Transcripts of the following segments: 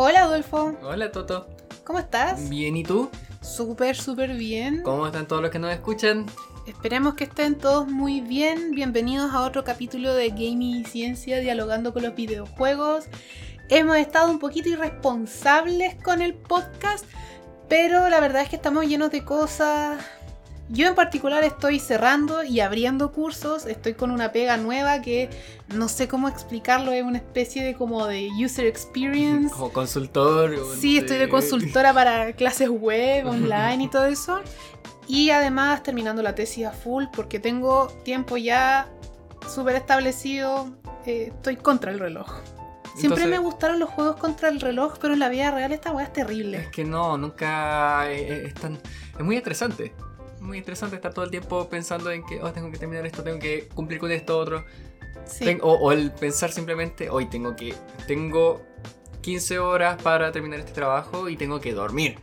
Hola Adolfo, Hola Toto. ¿cómo estás? Bien, ¿y tú? Súper, súper bien. ¿Cómo están todos los que nos escuchan? Esperemos que estén todos muy bien. Bienvenidos a otro capítulo de Gaming y Ciencia dialogando con los videojuegos. Hemos estado un poquito irresponsables con el podcast, pero la verdad es que estamos llenos de cosas. Yo en particular estoy cerrando y abriendo cursos, estoy con una pega nueva que no sé cómo explicarlo, es una especie de como de user experience. Como consultor. Sí, estoy de consultora para clases web, online y todo eso. Y además terminando la tesis a full porque tengo tiempo ya súper establecido. eh, estoy contra el reloj. Siempre Entonces- me gustaron los juegos contra el reloj, pero en la vida real esta weá es terrible. Es que no, nunca eh, es tan... Es muy estresante. Muy estresante estar todo el tiempo pensando en que oh, tengo que terminar esto, tengo que cumplir con esto otro. Sí. Ten- o, o el pensar simplemente, hoy tengo que... Tengo 15 horas para terminar este trabajo y tengo que dormir.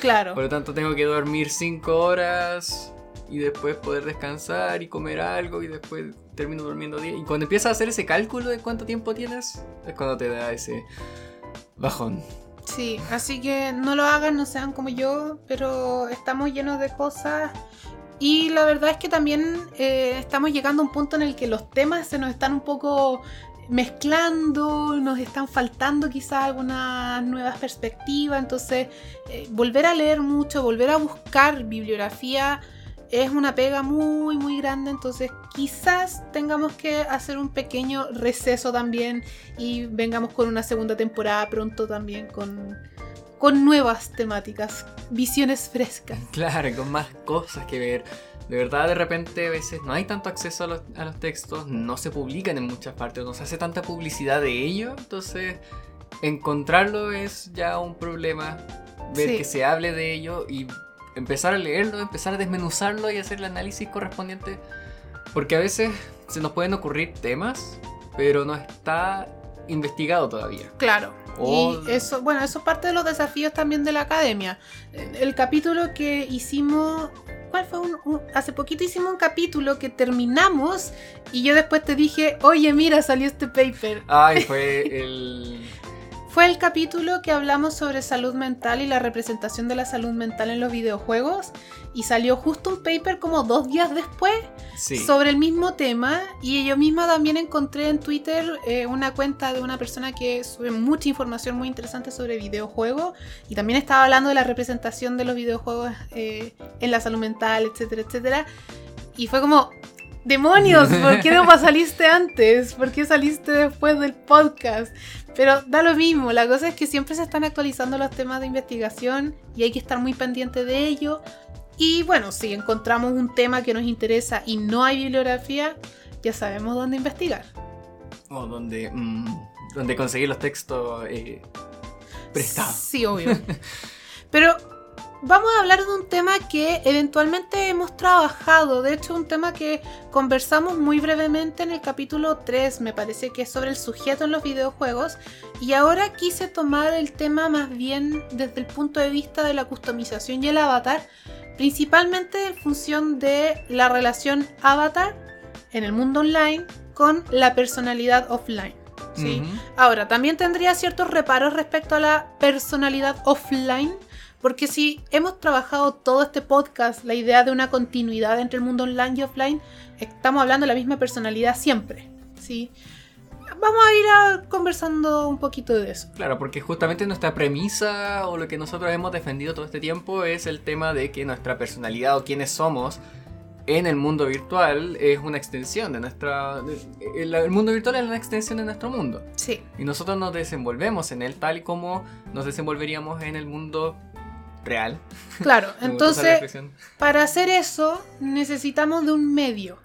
Claro. Por lo tanto, tengo que dormir 5 horas y después poder descansar y comer algo y después termino durmiendo 10. Y cuando empiezas a hacer ese cálculo de cuánto tiempo tienes, es cuando te da ese bajón. Sí, así que no lo hagan, no sean como yo, pero estamos llenos de cosas. Y la verdad es que también eh, estamos llegando a un punto en el que los temas se nos están un poco mezclando, nos están faltando quizás algunas nuevas perspectivas. Entonces, eh, volver a leer mucho, volver a buscar bibliografía es una pega muy, muy grande. Entonces, quizás tengamos que hacer un pequeño receso también y vengamos con una segunda temporada pronto también con, con nuevas temáticas, visiones frescas. Claro, con más cosas que ver. De verdad, de repente a veces no hay tanto acceso a los, a los textos, no se publican en muchas partes, no se hace tanta publicidad de ello, entonces encontrarlo es ya un problema. Ver Sí. que se hable de ello y empezar a leerlo, empezar a desmenuzarlo y hacer el análisis correspondiente. Porque a veces se nos pueden ocurrir temas, pero no está investigado todavía. Claro. O- Y eso, bueno, eso es parte de los desafíos también de la academia. El, capítulo que hicimos, ¿cuál fue? Un- un- hace poquito hicimos un capítulo que terminamos y yo después te dije, oye, mira, salió este paper. Ay, fue el... Fue el capítulo que hablamos sobre salud mental y la representación de la salud mental en los videojuegos y salió justo un paper como dos días después Sí. sobre el mismo tema y yo misma también encontré en Twitter eh, una cuenta de una persona que sube mucha información muy interesante sobre videojuegos y también estaba hablando de la representación de los videojuegos eh, en la salud mental, etcétera, etcétera. Y fue como, demonios, ¿por qué no saliste antes? ¿Por qué saliste después del podcast? Pero da lo mismo, la cosa es que siempre se están actualizando los temas de investigación y hay que estar muy pendiente de ello. Y bueno, si encontramos un tema que nos interesa y no hay bibliografía, ya sabemos dónde investigar. O donde, mm, donde conseguir los textos eh, prestados. Sí, obvio. Pero vamos a hablar de un tema que eventualmente hemos trabajado. De hecho, un tema que conversamos muy brevemente en el capítulo 3, me parece que es sobre el sujeto en los videojuegos. Y ahora quise tomar el tema más bien desde el punto de vista de la customización y el avatar. Principalmente en función de la relación avatar en el mundo online con la personalidad offline. ¿sí? Ahora, también tendría ciertos reparos respecto a la personalidad offline, porque si hemos trabajado todo este podcast, la idea de una continuidad entre el mundo online y offline, estamos hablando de la misma personalidad siempre, ¿sí? Vamos a ir a- conversando un poquito de eso. Claro, porque justamente nuestra premisa o lo que nosotros hemos defendido todo este tiempo es el tema de que nuestra personalidad o quiénes somos en el mundo virtual es una extensión de nuestra... el, el mundo virtual es una extensión de nuestro mundo. Sí, Y nosotros nos desenvolvemos en él tal y como nos desenvolveríamos en el mundo real. claro. Entonces, para hacer eso necesitamos de un medio,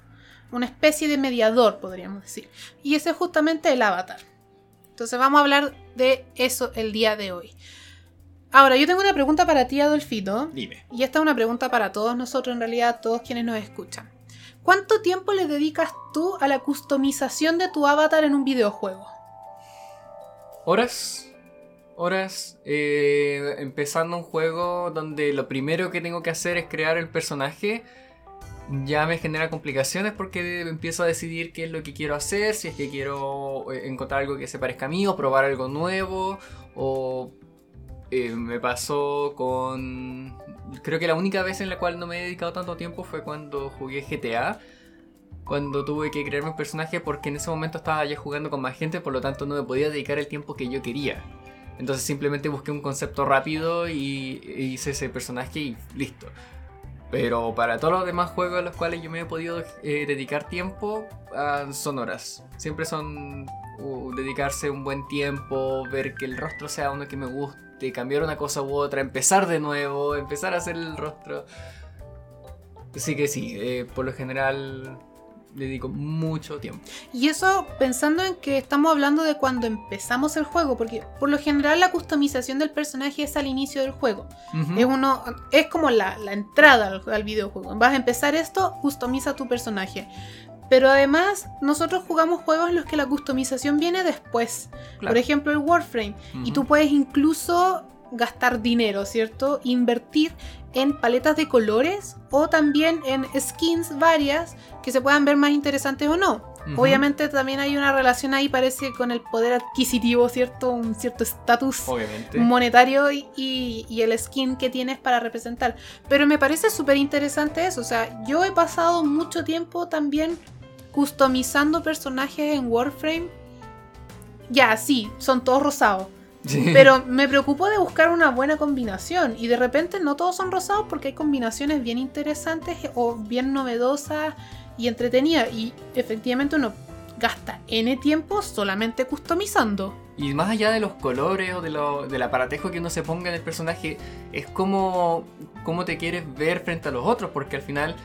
una especie de mediador, podríamos decir. Y ese es justamente el avatar. Entonces vamos a hablar de eso el día de hoy. Ahora, yo tengo una pregunta para ti, Adolfito. Dime. Y esta es una pregunta para todos nosotros, en realidad, todos quienes nos escuchan. ¿Cuánto tiempo le dedicas tú a la customización de tu avatar en un videojuego? Horas. Horas. eh, empezando un juego donde lo primero que tengo que hacer es crear el personaje. ya me genera complicaciones porque empiezo a decidir qué es lo que quiero hacer, si es que quiero eh, encontrar algo que se parezca a mí o probar algo nuevo o eh, me pasó con... Creo que la única vez en la cual no me he dedicado tanto tiempo fue cuando jugué GTA. Cuando tuve que crearme un personaje porque en ese momento estaba ya jugando con más gente, por lo tanto no me podía dedicar el tiempo que yo quería. Entonces simplemente busqué un concepto rápido y hice ese personaje y listo. Pero para todos los demás juegos a los cuales yo me he podido eh, dedicar tiempo, ah, son horas. Siempre son uh, dedicarse un buen tiempo, ver que el rostro sea uno que me guste, cambiar una cosa u otra, empezar de nuevo, empezar a hacer el rostro. Así que sí, eh, por lo general dedico mucho tiempo. Y eso pensando en que estamos hablando de cuando empezamos el juego, porque por lo general la customización del personaje es al inicio del juego. Es uno es como la, entrada al, videojuego. Vas a empezar esto, customiza tu personaje. Pero además, nosotros jugamos juegos en los que la customización viene después. Por ejemplo, el Warframe. Y tú puedes incluso gastar dinero, ¿cierto? Invertir en paletas de colores o también en skins varias que se puedan ver más interesantes o no. Obviamente también hay una relación ahí, parece, con el poder adquisitivo, ¿cierto? Un cierto estatus monetario y, y, el skin que tienes para representar. Pero me parece súper interesante eso. O sea, yo he pasado mucho tiempo también customizando personajes en Warframe. Ya, sí, son todos rosados. Pero me preocupo de buscar una buena combinación y de repente no todos son rosados porque hay combinaciones bien interesantes o bien novedosas y entretenidas y efectivamente uno gasta N tiempo solamente customizando. Y más allá de los colores o de lo, del aparatejo que uno se ponga en el personaje, es como, cómo te quieres ver frente a los otros, porque al final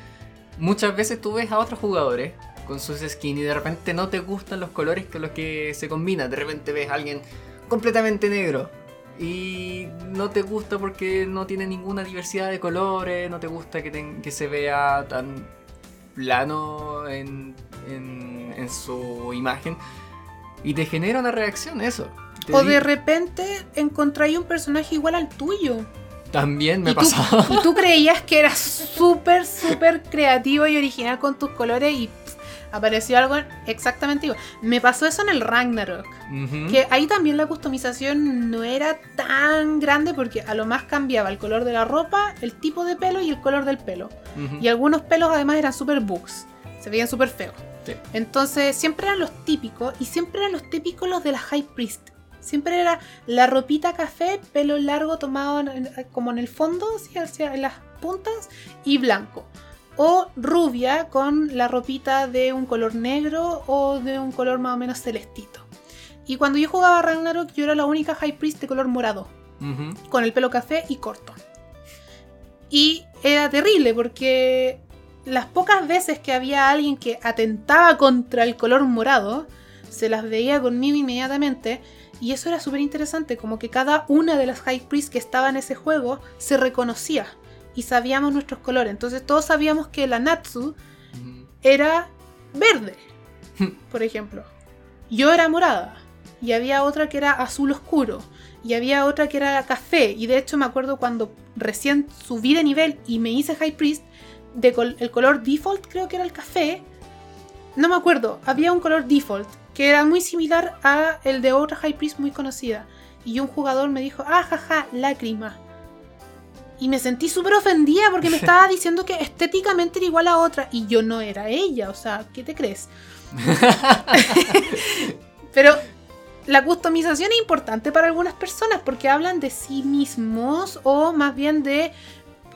muchas veces tú ves a otros jugadores con sus skins y de repente no te gustan los colores con los que se combinan. De repente ves a alguien completamente negro. Y no te gusta porque no tiene ninguna diversidad de colores, no te gusta que, que se vea tan plano en, en, su imagen. Y te genera una reacción eso. o de repente encontráis un personaje igual al tuyo. También me pasó. Y tú creías que eras súper, súper creativo y original con tus colores y apareció algo exactamente igual. Me pasó eso en el Ragnarok. Que ahí también la customización no era tan grande porque a lo más cambiaba el color de la ropa, el tipo de pelo y el color del pelo. Y algunos pelos además eran super bugs. Se veían súper feos. Entonces siempre eran los típicos y siempre eran los típicos los de la High Priest. Siempre era la ropita café, pelo largo tomado como en el fondo, hacia las puntas y blanco o rubia con la ropita de un color negro o de un color más o menos celestito. Y cuando yo jugaba Ragnarok, yo era la única High Priest de color morado, con el pelo café y corto. Y era terrible porque las pocas veces que había alguien que atentaba contra el color morado, se las veía conmigo inmediatamente. Y eso era súper interesante, como que cada una de las High Priests que estaba en ese juego se reconocía y sabíamos nuestros colores. Entonces todos sabíamos que la Natsu era verde, por ejemplo. Yo era morada. Y había otra que era azul oscuro. Y había otra que era café. Y de hecho me acuerdo cuando recién subí de nivel y me hice High Priest, de el color default creo que era el café. No me acuerdo, había un color default que era muy similar a el de otra High Priest muy conocida. Y un jugador me dijo, ah, jaja, lágrima. Y me sentí súper ofendida porque me estaba diciendo que estéticamente era igual a otra y yo no era ella. O sea, ¿qué te crees? Pero la customización es importante para algunas personas porque hablan de sí mismos o más bien de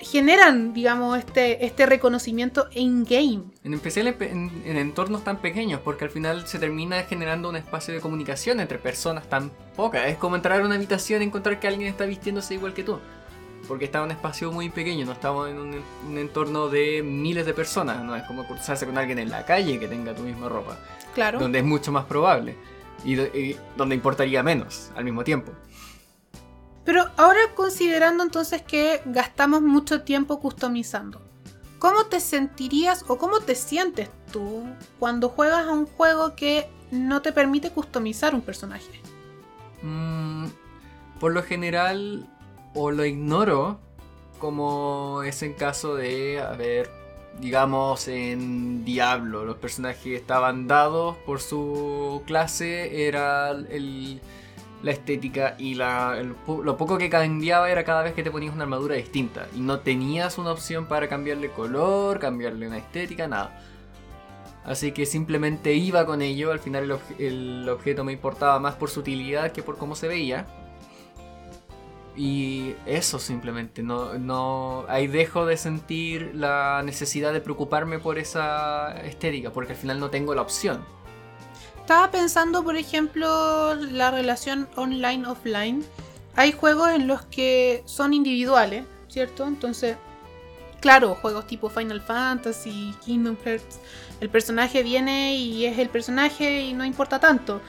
generan, digamos, este, este reconocimiento in-game. En especial en, en, entornos tan pequeños, porque al final se termina generando un espacio de comunicación entre personas tan pocas. Es como entrar a una habitación y encontrar que alguien está vistiéndose igual que tú porque está en un espacio muy pequeño, no estamos en un, entorno de miles de personas, no es como cruzarse con alguien en la calle que tenga tu misma ropa. Claro. Donde es mucho más probable y, donde importaría menos al mismo tiempo. Pero ahora considerando entonces que gastamos mucho tiempo customizando, ¿cómo te sentirías o cómo te sientes tú cuando juegas a un juego que no te permite customizar un personaje? Mm, por lo general o lo ignoro, como es en caso de, a ver, digamos, en Diablo, los personajes estaban dados por su clase, era el, la estética y la, lo poco que cambiaba era cada vez que te ponías una armadura distinta. Y no tenías una opción para cambiarle color, cambiarle una estética, nada. Así que simplemente iba con ello, al final el, el objeto me importaba más por su utilidad que por cómo se veía. Y eso simplemente, no, no, ahí dejo de sentir la necesidad de preocuparme por esa estética, porque al final no tengo la opción. Estaba pensando, por ejemplo, la relación online-offline. Hay juegos en los que son individuales, ¿cierto? Entonces, claro, juegos tipo Final Fantasy, Kingdom Hearts, el personaje viene y es el personaje y no importa tanto.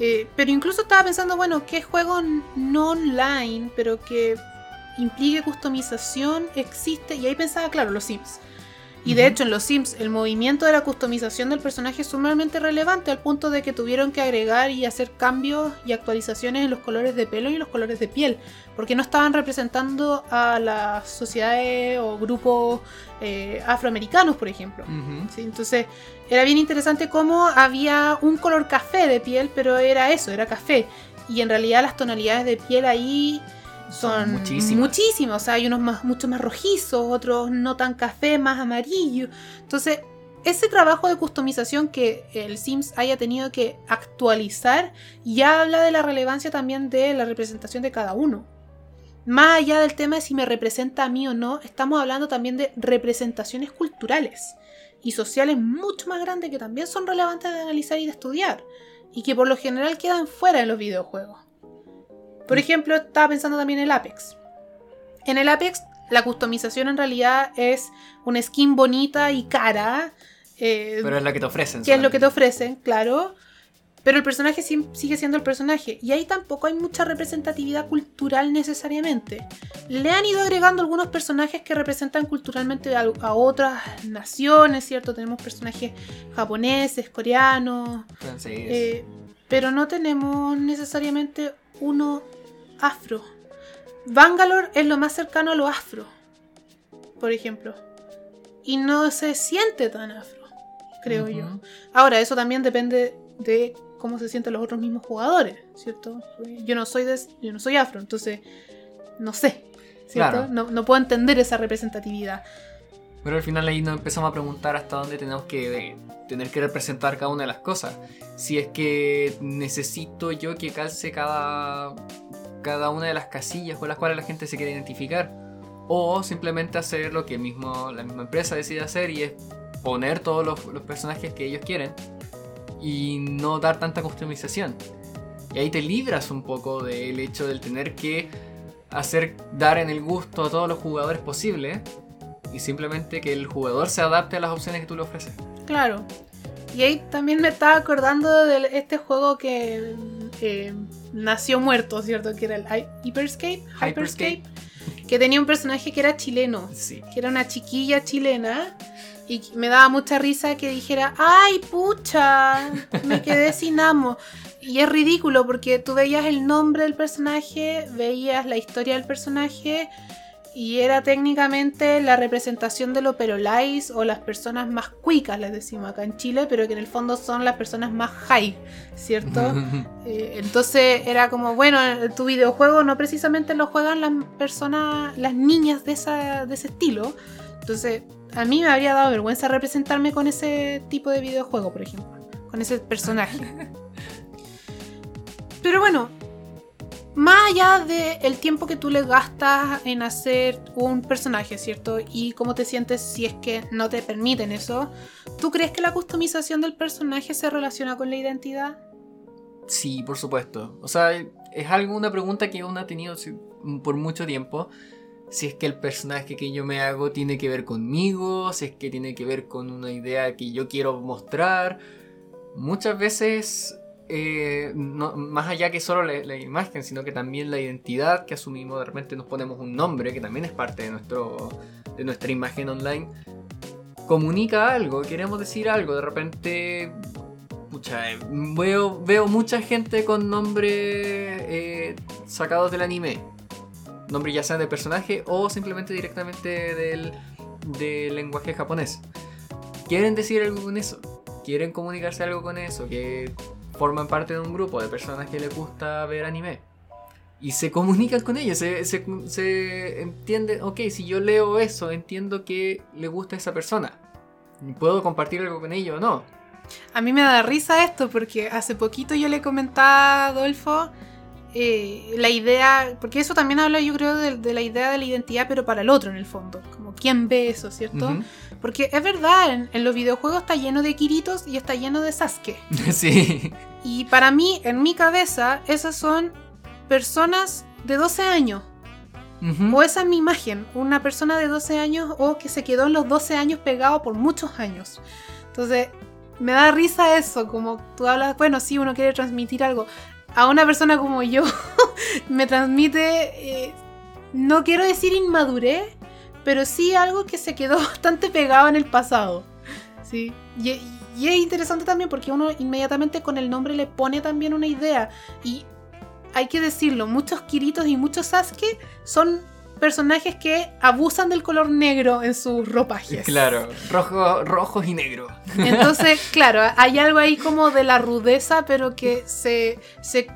Eh, pero incluso estaba pensando, bueno, ¿qué juego no online, pero que implique customización existe? Y ahí pensaba, claro, los Sims. Y de hecho en los Sims el movimiento de la customización del personaje es sumamente relevante al punto de que tuvieron que agregar y hacer cambios y actualizaciones en los colores de pelo y los colores de piel, porque no estaban representando a las sociedades o grupos eh, afroamericanos, por ejemplo. Entonces era bien interesante cómo había un color café de piel, pero era eso, era café. Y en realidad las tonalidades de piel ahí son muchísimas. hay unos más, mucho más rojizos, otros no tan café, más amarillo. Entonces, ese trabajo de customización que el Sims haya tenido que actualizar ya habla de la relevancia también de la representación de cada uno. Más allá del tema de si me representa a mí o no, estamos hablando también de representaciones culturales y sociales mucho más grandes que también son relevantes de analizar y de estudiar, y que por lo general quedan fuera de los videojuegos. Por ejemplo, estaba pensando también en el Apex. En el Apex, la customización en realidad es una skin bonita y cara. Eh, Pero es la que te ofrecen. Que es lo que te ofrecen, claro. Pero el personaje sigue siendo el personaje. Y ahí tampoco hay mucha representatividad cultural necesariamente. Le han ido agregando algunos personajes que representan culturalmente a, otras naciones, ¿cierto? Tenemos personajes japoneses, coreanos. Eh, pero no tenemos necesariamente uno afro. Bangalore es lo más cercano a lo afro, por ejemplo. Y no se siente tan afro, creo yo. Ahora, eso también depende de cómo se sienten los otros mismos jugadores, ¿cierto? Yo no soy, de, yo no soy afro, entonces no sé, ¿cierto? No, no, puedo entender esa representatividad. Pero al final ahí nos empezamos a preguntar hasta dónde tenemos que tener que representar cada una de las cosas. Si es que necesito yo que calce cada, cada una de las casillas con las cuales la gente se quiere identificar. O simplemente hacer lo que mismo, la misma empresa decide hacer y es poner todos los, personajes que ellos quieren y no dar tanta customización. Y ahí te libras un poco del hecho del tener que hacer dar en el gusto a todos los jugadores posible y simplemente que el jugador se adapte a las opciones que tú le ofreces. Claro. Y ahí también me estaba acordando de este juego que eh, nació muerto, ¿cierto? Que era el Hyperscape. Hyperscape. Que tenía un personaje que era chileno. Sí. Que era una chiquilla chilena. Y me daba mucha risa que dijera, ¡ay, pucha! Me quedé sin amo. Y es ridículo porque tú veías el nombre del personaje, veías la historia del personaje y era técnicamente la representación de los perolais o las personas más cuicas, les decimos acá en Chile, pero que en el fondo son las personas más high, ¿cierto? Eh, entonces era como, bueno, tu videojuego no precisamente lo juegan las personas, las niñas de, esa, de ese estilo. Entonces, a mí me habría dado vergüenza representarme con ese tipo de videojuego, por ejemplo, con ese personaje. Pero bueno, más allá del tiempo que tú le gastas en hacer un personaje, ¿cierto? Y cómo te sientes si es que no te permiten eso, ¿tú crees que la customización del personaje se relaciona con la identidad? Sí, por supuesto. O sea, es algo, una pregunta que uno ha tenido por mucho tiempo. Si es que el personaje que yo me hago tiene que ver conmigo, si es que tiene que ver con una idea que yo quiero mostrar. Muchas veces eh, más allá que solo la, imagen, sino que también la identidad que asumimos, de repente nos ponemos un nombre, que también es parte de, nuestro, de nuestra imagen online, comunica algo, queremos decir algo, de repente... Pucha, veo, veo mucha gente con nombres eh, sacados del anime. Nombre ya sea de personaje o simplemente directamente del, de lenguaje japonés. Quieren decir algo con eso, quieren comunicarse algo con eso, que forman parte de un grupo de personas que les gusta ver anime. Y se comunican con ellos, se, se, se entiende, ok, si yo leo eso, entiendo que le gusta a esa persona. ¿Puedo compartir algo con ellos o no? A mí me da risa esto porque hace poquito yo le comentaba a Adolfo eh, la idea, porque eso también habla yo creo de, la idea de la identidad, pero para el otro en el fondo, como quién ve eso, ¿cierto? Porque es verdad, en, los videojuegos está lleno de Kiritos y está lleno de Sasuke. Sí. Y para mí, en mi cabeza, esas son personas de 12 años. O esa es mi imagen, una persona de 12 años o que se quedó en los 12 años pegado por muchos años. Entonces, me da risa eso, como tú hablas, bueno, sí, uno quiere transmitir algo a una persona como yo me transmite, eh, no quiero decir inmadurez, pero sí algo que se quedó bastante pegado en el pasado. ¿sí? Y, es interesante también porque uno inmediatamente con el nombre le pone también una idea. Y hay que decirlo, muchos Kiritos y muchos Sasuke son personajes que abusan del color negro en sus ropajes. Claro, rojo, rojos y negro. Entonces, claro, hay algo ahí como de la rudeza, pero que se, se,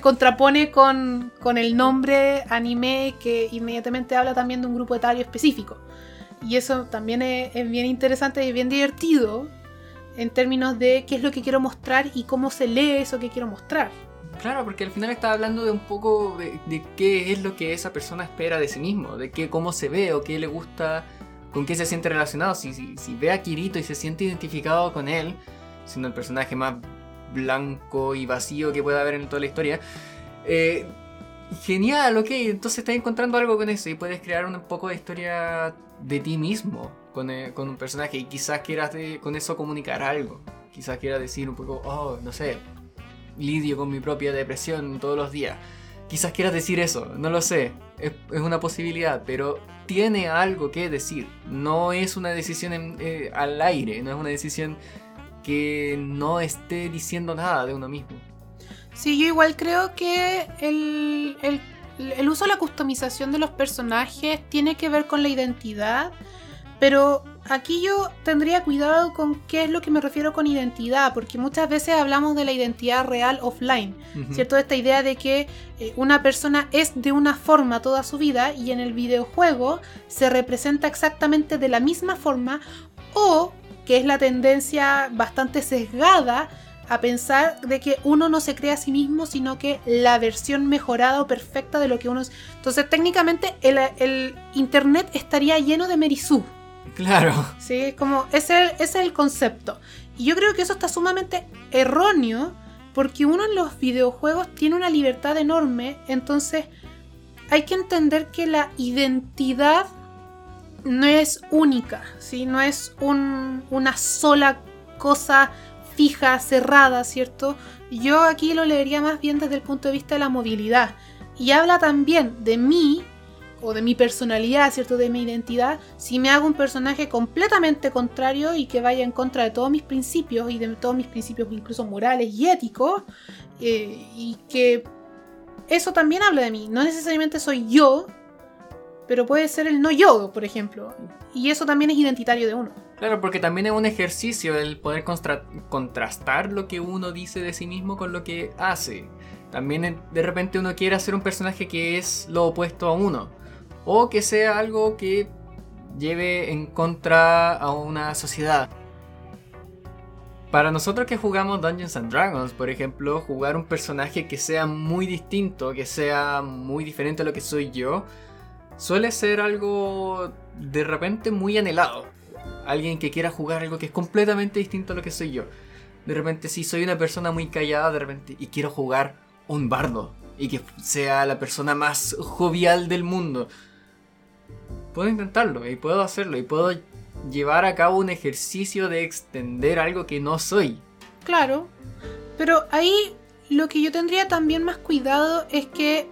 contrapone con, el nombre anime que inmediatamente habla también de un grupo etario específico. Y eso también es, bien interesante y bien divertido en términos de qué es lo que quiero mostrar y cómo se lee eso que quiero mostrar. Claro, porque al final está hablando de un poco de, qué es lo que esa persona espera de sí mismo, de qué, cómo se ve o qué le gusta, con qué se siente relacionado. Si, si, ve a Kirito y se siente identificado con él, siendo el personaje más blanco y vacío que pueda haber en toda la historia, eh, genial, ok, entonces estás encontrando algo con eso y puedes crear un poco de historia de ti mismo con, eh, un personaje y quizás quieras con eso comunicar algo. Quizás quieras decir un poco, oh, no sé, lidio con mi propia depresión todos los días. Quizás quieras decir eso, no lo sé, es, una posibilidad, pero tiene algo que decir. No es una decisión eh, al aire, no es una decisión que no esté diciendo nada de uno mismo. Sí, yo igual creo que el, el, el uso de la customización de los personajes tiene que ver con la identidad, pero aquí yo tendría cuidado con qué es lo que me refiero con identidad, porque muchas veces hablamos de la identidad real offline, ¿cierto? Esta idea de que eh, una persona es de una forma toda su vida y en el videojuego se representa exactamente de la misma forma o que es la tendencia bastante sesgada a pensar de que uno no se crea a sí mismo, sino que la versión mejorada o perfecta de lo que uno es. Entonces, técnicamente, el, el Internet estaría lleno de Merisú. Claro. Sí, como ese, es el concepto. Y yo creo que eso está sumamente erróneo porque uno en los videojuegos tiene una libertad enorme, entonces hay que entender que la identidad no es única, ¿sí? no es una sola cosa fija, cerrada, ¿cierto? Yo aquí lo leería más bien desde el punto de vista de la movilidad. Y habla también de mí o de mi personalidad, ¿cierto? De mi identidad, si me hago un personaje completamente contrario y que vaya en contra de todos mis principios y de todos mis principios incluso morales y éticos, eh, y que eso también habla de mí. No necesariamente soy yo, pero puede ser el no yo, por ejemplo. Y eso también es identitario de uno. Claro, porque también es un ejercicio el poder contrastar lo que uno dice de sí mismo con lo que hace. También de repente uno quiere hacer un personaje que es lo opuesto a uno o que sea algo que lleve en contra a una sociedad. Para nosotros que jugamos Dungeons and Dragons, por ejemplo, jugar un personaje que sea muy distinto, que sea muy diferente a lo que soy yo, suele ser algo de repente muy anhelado. Alguien que quiera jugar algo que es completamente distinto a lo que soy yo. De repente, si soy una persona muy callada, de repente, y quiero jugar un bardo, y que sea la persona más jovial del mundo puedo intentarlo y puedo hacerlo y puedo llevar a cabo un ejercicio de extender algo que no soy. Claro, pero ahí lo que yo tendría también más cuidado es que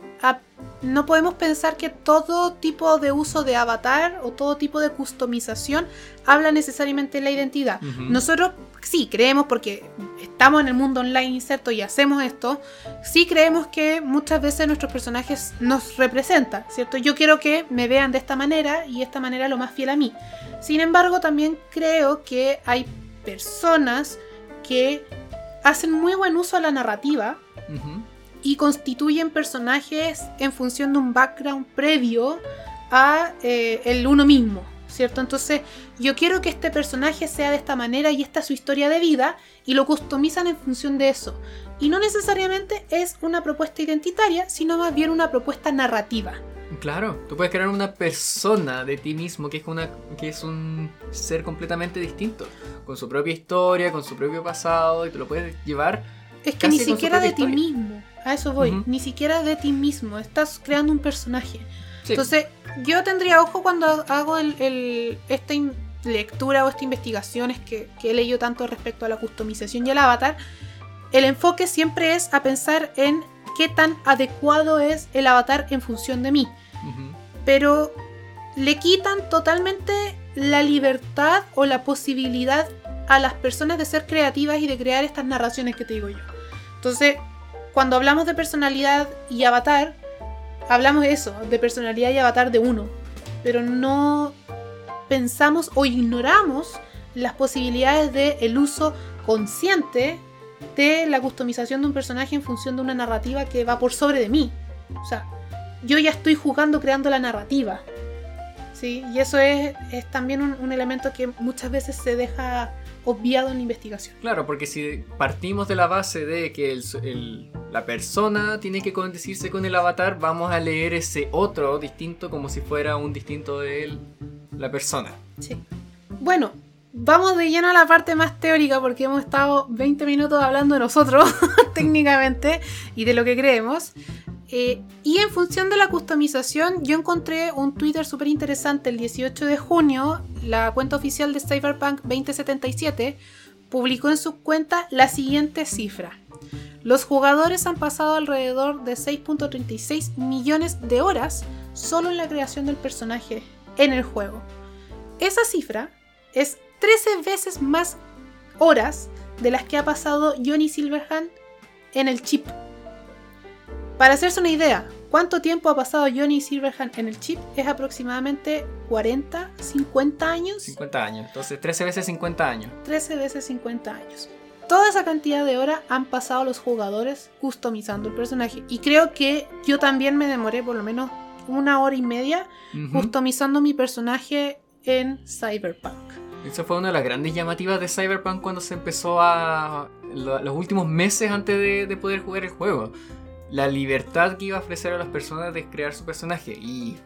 no podemos pensar que todo tipo de uso de avatar o todo tipo de customización habla necesariamente de la identidad. Nosotros sí creemos, porque estamos en el mundo online inserto y hacemos esto, sí creemos que muchas veces nuestros personajes nos representan, ¿cierto? Yo quiero que me vean de esta manera y esta manera lo más fiel a mí. Sin embargo, también creo que hay personas que hacen muy buen uso a la narrativa. Y constituyen personajes en función de un background previo a eh, el uno mismo, ¿cierto? Entonces yo quiero que este personaje sea de esta manera y esta es su historia de vida y lo customizan en función de eso. Y no necesariamente es una propuesta identitaria, sino más bien una propuesta narrativa. Claro, tú puedes crear una persona de ti mismo que es, una, que es un ser completamente distinto, con su propia historia, con su propio pasado, y te lo puedes llevar. Es que Casi ni siquiera de ti mismo, a eso voy, ni siquiera de ti mismo, estás creando un personaje. Sí. Entonces, yo tendría ojo cuando hago el, el- esta lectura o esta investigación que, que he leído tanto respecto a la customización y el avatar. El enfoque siempre es a pensar en qué tan adecuado es el avatar en función de mí. Pero le quitan totalmente la libertad o la posibilidad a las personas de ser creativas y de crear estas narraciones que te digo yo. Entonces, cuando hablamos de personalidad y avatar, hablamos de eso, de personalidad y avatar de uno. Pero no pensamos o ignoramos las posibilidades de el uso consciente de la customización de un personaje en función de una narrativa que va por sobre de mí. O sea, yo ya estoy jugando creando la narrativa. ¿Sí? Y eso es, también un elemento que muchas veces se deja obviado en la investigación. Claro, porque si partimos de la base de que el- el- la persona tiene que condecirse con el avatar, vamos a leer ese otro distinto como si fuera un distinto de él, la persona. Sí. Bueno, vamos de lleno a la parte más teórica porque hemos estado 20 minutos hablando de nosotros técnicamente y de lo que creemos. Eh, y en función de la customización, yo encontré un Twitter súper interesante el 18 de junio. La cuenta oficial de Cyberpunk 2077 publicó en su cuenta la siguiente cifra. Los jugadores han pasado alrededor de 6.36 millones de horas solo en la creación del personaje en el juego. Esa cifra es 13 veces más horas de las que ha pasado Johnny Silverhand en el chip. Para hacerse una idea, cuánto tiempo ha pasado Johnny Silverhand en el chip es aproximadamente 40, 50 años. 50 años. Entonces, 13 veces 50 años. 13 veces 50 años. Toda esa cantidad de horas han pasado los jugadores customizando el personaje. Y creo que yo también me demoré por lo menos una hora y media Ujú. customizando mi personaje en Cyberpunk. Esa fue una de las grandes llamativas de Cyberpunk cuando se empezó a... lo- los últimos meses antes de, de poder jugar el juego. La libertad que iba a ofrecer a las personas de crear su personaje. Y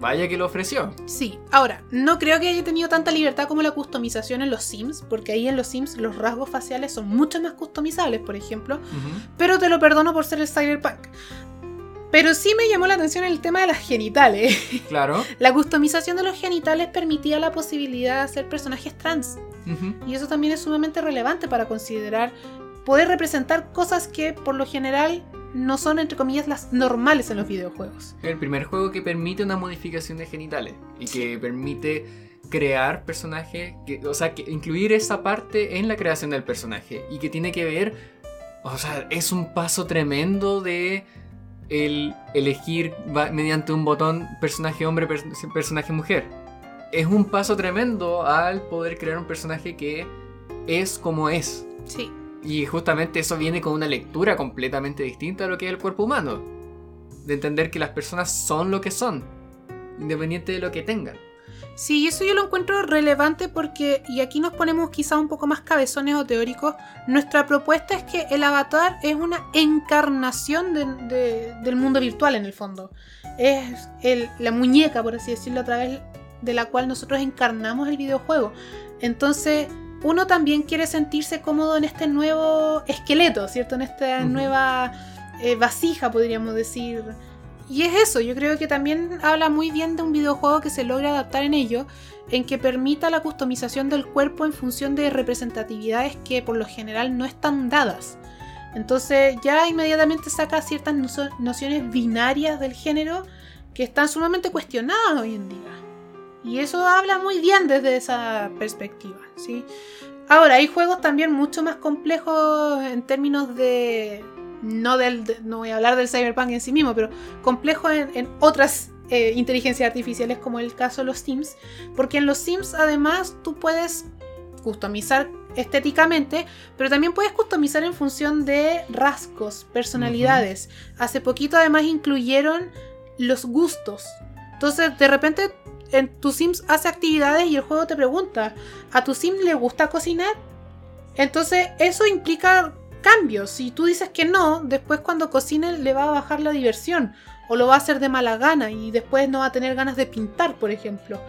vaya que lo ofreció. Sí, ahora, no creo que haya tenido tanta libertad como la customización en los Sims, porque ahí en los Sims los rasgos faciales son mucho más customizables, por ejemplo, pero te lo perdono por ser el Cyberpunk. Pero sí me llamó la atención el tema de las genitales. Claro. La customización de los genitales permitía la posibilidad de hacer personajes trans. Y eso también es sumamente relevante para considerar poder representar cosas que por lo general no son, entre comillas, las normales en los videojuegos. El primer juego que permite una modificación de genitales y que permite crear personajes, que, o sea, que incluir esa parte en la creación del personaje y que tiene que ver, o sea, es un paso tremendo de el elegir va- mediante un botón personaje hombre, pers- personaje mujer. Es un paso tremendo al poder crear un personaje que es como es. Sí, Y justamente eso viene con una lectura completamente distinta a lo que es el cuerpo humano. De entender que las personas son lo que son, independiente de lo que tengan. Sí, eso yo lo encuentro relevante porque, y aquí nos ponemos quizá un poco más cabezones o teóricos, nuestra propuesta es que el avatar es una encarnación de- del mundo virtual en el fondo. Es el- la muñeca, por así decirlo, a través de la cual nosotros encarnamos el videojuego. Entonces, uno también quiere sentirse cómodo en este nuevo esqueleto, ¿cierto? En esta nueva eh, vasija, podríamos decir. Y es eso, yo creo que también habla muy bien de un videojuego que se logra adaptar en ello, en que permita la customización del cuerpo en función de representatividades que por lo general no están dadas. Entonces ya inmediatamente saca ciertas nociones binarias del género que están sumamente cuestionadas hoy en día. Y eso habla muy bien desde esa perspectiva, ¿sí? Ahora, hay juegos también mucho más complejos en términos de... No, del, no voy a hablar del cyberpunk en sí mismo, pero complejos en, otras eh, inteligencias artificiales como el caso de los Sims. Porque en los Sims además tú puedes customizar estéticamente, pero también puedes customizar en función de rasgos, personalidades. Hace poquito además incluyeron los gustos. Entonces, de repente en tu Sims hace actividades y el juego te pregunta, ¿a tu Sim le gusta cocinar? Entonces, eso implica cambios. Si tú dices que no, después cuando cocine le va a bajar la diversión o lo va a hacer de mala gana y después no va a tener ganas de pintar, por ejemplo.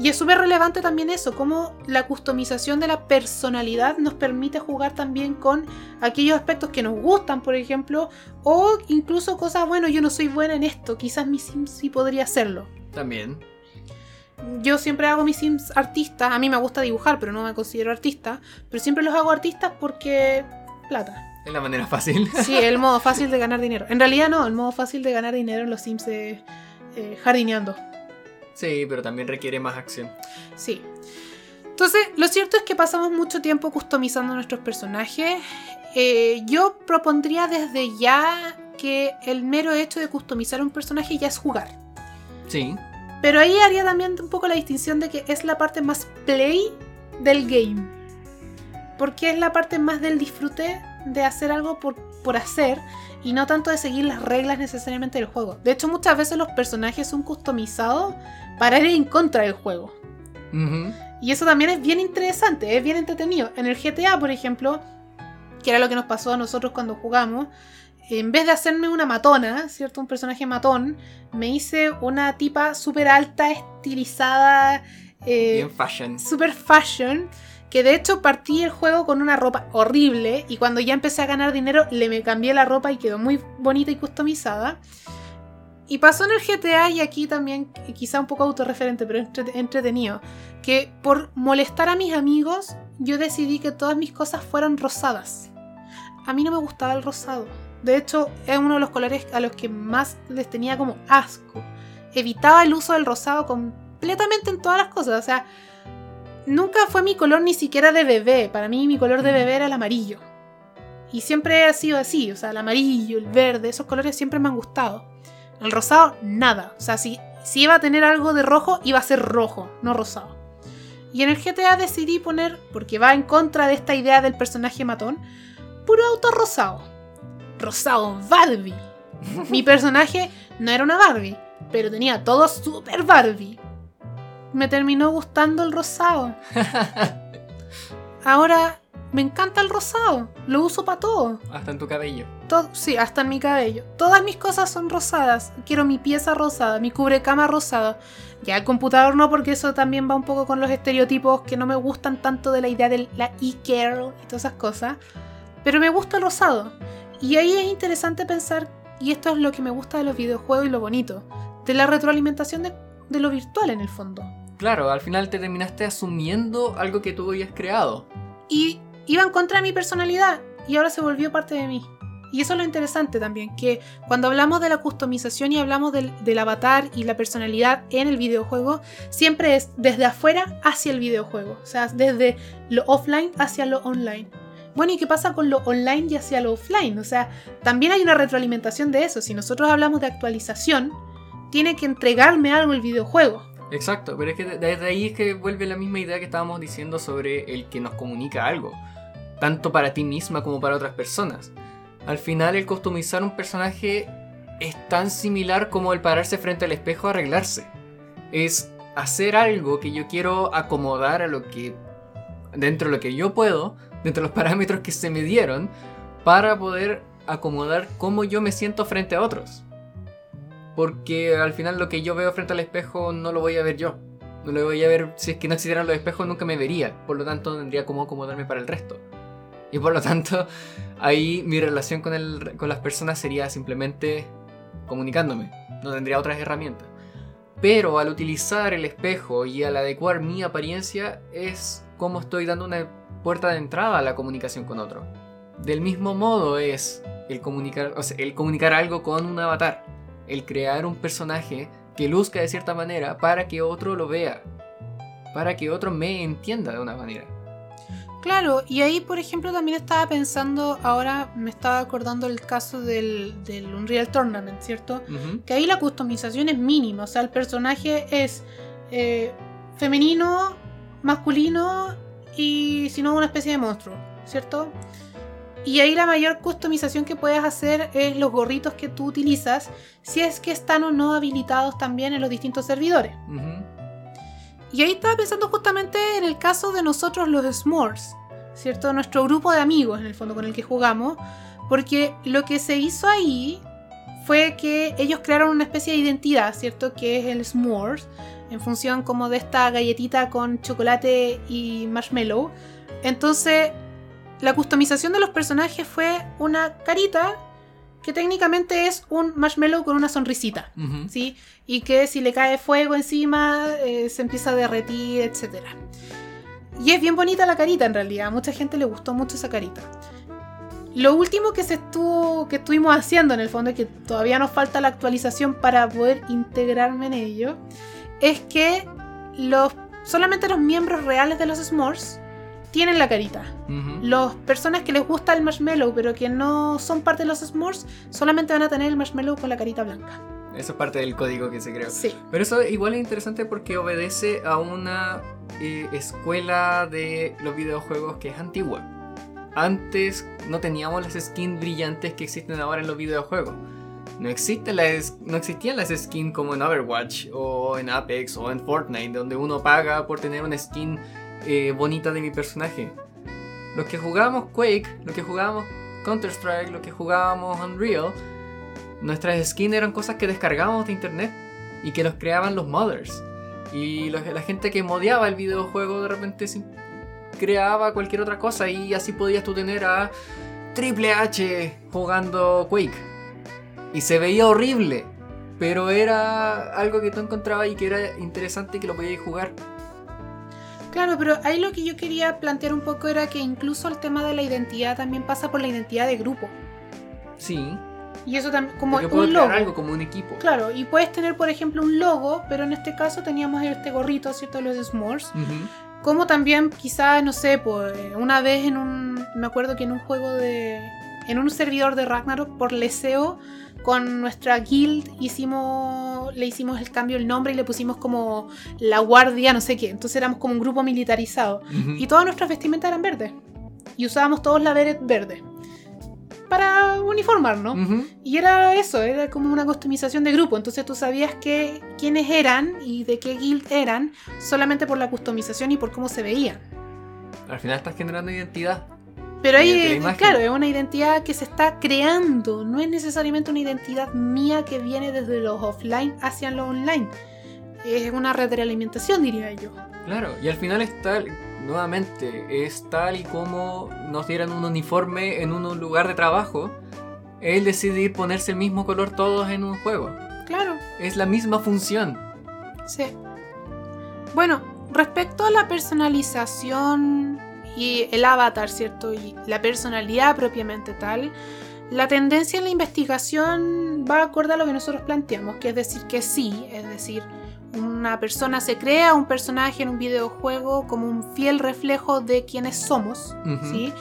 Y es súper relevante también eso, cómo la customización de la personalidad nos permite jugar también con aquellos aspectos que nos gustan, por ejemplo, o incluso cosas, bueno, yo no soy buena en esto, quizás mi sim sí podría hacerlo. También. Yo siempre hago mis sims artistas, a mí me gusta dibujar, pero no me considero artista, pero siempre los hago artistas porque plata. Es la manera fácil. Sí, el modo fácil de ganar dinero. En realidad no, el modo fácil de ganar dinero en los Sims es eh, jardineando. Sí, pero también requiere más acción. Sí. Entonces, lo cierto es que pasamos mucho tiempo customizando nuestros personajes. Eh, yo propondría desde ya que el mero hecho de customizar un personaje ya es jugar. Sí. Pero ahí haría también un poco la distinción de que es la parte más play del game. Porque es la parte más del disfrute de hacer algo por, por hacer y no tanto de seguir las reglas necesariamente del juego. De hecho, muchas veces los personajes son customizados para ir en contra del juego. Y eso también es bien interesante, es bien entretenido. En el GTA, por ejemplo, que era lo que nos pasó a nosotros cuando jugamos, en vez de hacerme una matona, ¿cierto? Un personaje matón, me hice una tipa súper alta, estilizada. Eh, bien fashion. Super fashion que de hecho partí el juego con una ropa horrible y cuando ya empecé a ganar dinero le me cambié la ropa y quedó muy bonita y customizada. Y pasó en el GTA y aquí también, quizá un poco autorreferente, pero entretenido, que por molestar a mis amigos yo decidí que todas mis cosas fueran rosadas. A mí no me gustaba el rosado. De hecho, es uno de los colores a los que más les tenía como asco. Evitaba el uso del rosado completamente en todas las cosas. O sea, nunca fue mi color ni siquiera de bebé. Para mí mi color de bebé era el amarillo. Y siempre ha sido así, o sea, el amarillo, el verde, esos colores siempre me han gustado. El rosado, nada. O sea, si, si iba a tener algo de rojo, iba a ser rojo, no rosado. Y en el GTA decidí poner, porque va en contra de esta idea del personaje matón, puro auto rosado. Rosado Barbie. Mi personaje no era una Barbie, pero tenía todo super Barbie me terminó gustando el rosado. Ahora me encanta el rosado, lo uso para todo. Hasta en tu cabello. Todo, sí, hasta en mi cabello. Todas mis cosas son rosadas. Quiero mi pieza rosada, mi cubrecama rosada. Ya el computador no, porque eso también va un poco con los estereotipos que no me gustan tanto de la idea de la e-care y todas esas cosas. Pero me gusta el rosado. Y ahí es interesante pensar, y esto es lo que me gusta de los videojuegos y lo bonito, de la retroalimentación de, de lo virtual en el fondo. Claro, al final te terminaste asumiendo algo que tú habías creado. Y iba en contra de mi personalidad y ahora se volvió parte de mí. Y eso es lo interesante también, que cuando hablamos de la customización y hablamos del, avatar y la personalidad en el videojuego, siempre es desde afuera hacia el videojuego, o sea, desde lo offline hacia lo online. Bueno, ¿y qué pasa con lo online y hacia lo offline? O sea, también hay una retroalimentación de eso. Si nosotros hablamos de actualización, tiene que entregarme algo el videojuego. Exacto, pero es que desde ahí es que vuelve la misma idea que estábamos diciendo sobre el que nos comunica algo, tanto para ti misma como para otras personas. Al final el customizar un personaje es tan similar como el pararse frente al espejo a arreglarse. Es hacer algo que yo quiero acomodar a lo que dentro de lo que yo puedo, dentro de los parámetros que se me dieron, para poder acomodar cómo yo me siento frente a otros. Porque al final lo que yo veo frente al espejo no lo voy a ver yo. No lo voy a ver, si es que no existieran los espejos nunca me vería. Por lo tanto tendría como acomodarme para el resto. Y por lo tanto, ahí mi relación con, el, con las personas sería simplemente comunicándome. No tendría otras herramientas. Pero al utilizar el espejo y al adecuar mi apariencia es como estoy dando una puerta de entrada a la comunicación con otro. Del mismo modo es el comunicar, o sea, el comunicar algo con un avatar, el crear un personaje que luzca de cierta manera para que otro lo vea, para que otro me entienda de una manera. Claro, y ahí por ejemplo también estaba pensando, ahora me estaba acordando el caso del, del Unreal Tournament, ¿cierto? Que ahí la customización es mínima, o sea, el personaje es eh, femenino, masculino y si no una especie de monstruo, ¿cierto? Y ahí la mayor customización que puedes hacer es los gorritos que tú utilizas, si es que están o no habilitados también en los distintos servidores. Y ahí estaba pensando justamente en el caso de nosotros los S'mores, ¿cierto? Nuestro grupo de amigos en el fondo con el que jugamos, porque lo que se hizo ahí fue que ellos crearon una especie de identidad, ¿cierto? Que es el S'mores, en función como de esta galletita con chocolate y marshmallow. Entonces, la customización de los personajes fue una carita que técnicamente es un marshmallow con una sonrisita. ¿sí? Y que si le cae fuego encima eh, se empieza a derretir, etc. Y es bien bonita la carita en realidad, a mucha gente le gustó mucho esa carita. Lo último que se estuvo que estuvimos haciendo en el fondo y que todavía nos falta la actualización para poder integrarme en ello es que los solamente los miembros reales de los S'mores tienen la carita. Ujú. Las personas que les gusta el marshmallow pero que no son parte de los S'mores solamente van a tener el marshmallow con la carita blanca. Eso es parte del código que se creó. Sí. Pero eso igual es interesante porque obedece a una eh, escuela de los videojuegos que es antigua. Antes no teníamos las skins brillantes que existen ahora en los videojuegos. No, existen las, no existían las skins como en Overwatch o en Apex o en Fortnite, donde uno paga por tener una skin eh, bonita de mi personaje. Los que jugábamos Quake, los que jugábamos Counter-Strike, los que jugábamos Unreal, nuestras skins eran cosas que descargábamos de internet y que los creaban los modders. Y la gente que modeaba el videojuego de repente creaba cualquier otra cosa y así podías tú tener a Triple H jugando Quake. Y se veía horrible, pero era algo que tú encontrabas y que era interesante y que lo podías jugar. Claro, pero ahí lo que yo quería plantear un poco era que incluso el tema de la identidad también pasa por la identidad de grupo. Sí, Y eso también, como porque un logo. algo como un equipo. Claro, y puedes tener, por ejemplo, un logo, pero en este caso teníamos este gorrito, ¿cierto? de Los S'mores. Como también, quizás, no sé, pues una vez en un. Me acuerdo que en un juego de. En un servidor de Ragnarok por leseo, con nuestra guild hicimos. Le hicimos el cambio el nombre y le pusimos como la guardia, no sé qué. Entonces éramos como un grupo militarizado. Y todas nuestras vestimentas eran verdes. Y usábamos todos la beret verde. Para uniformarnos. Y era eso, era como una customización de grupo. Entonces tú sabías que, quiénes eran y de qué guild eran solamente por la customización y por cómo se veían. Al final estás generando identidad. Pero imagen. claro, es una identidad que se está creando. No es necesariamente una identidad mía que viene desde los offline hacia lo online. Es una retroalimentación, diría yo. Claro, y al final es tal, nuevamente, es tal y como nos dieran un uniforme en un lugar de trabajo, el decidir ponerse el mismo color todos en un juego. Claro. Es la misma función. Sí. Bueno, respecto a la personalización y el avatar, ¿cierto? Y la personalidad propiamente tal, la tendencia en la investigación va acorde a lo que nosotros planteamos, que es decir que sí, es decir, una persona se crea un personaje en un videojuego como un fiel reflejo de quienes somos, Ujú. ¿sí?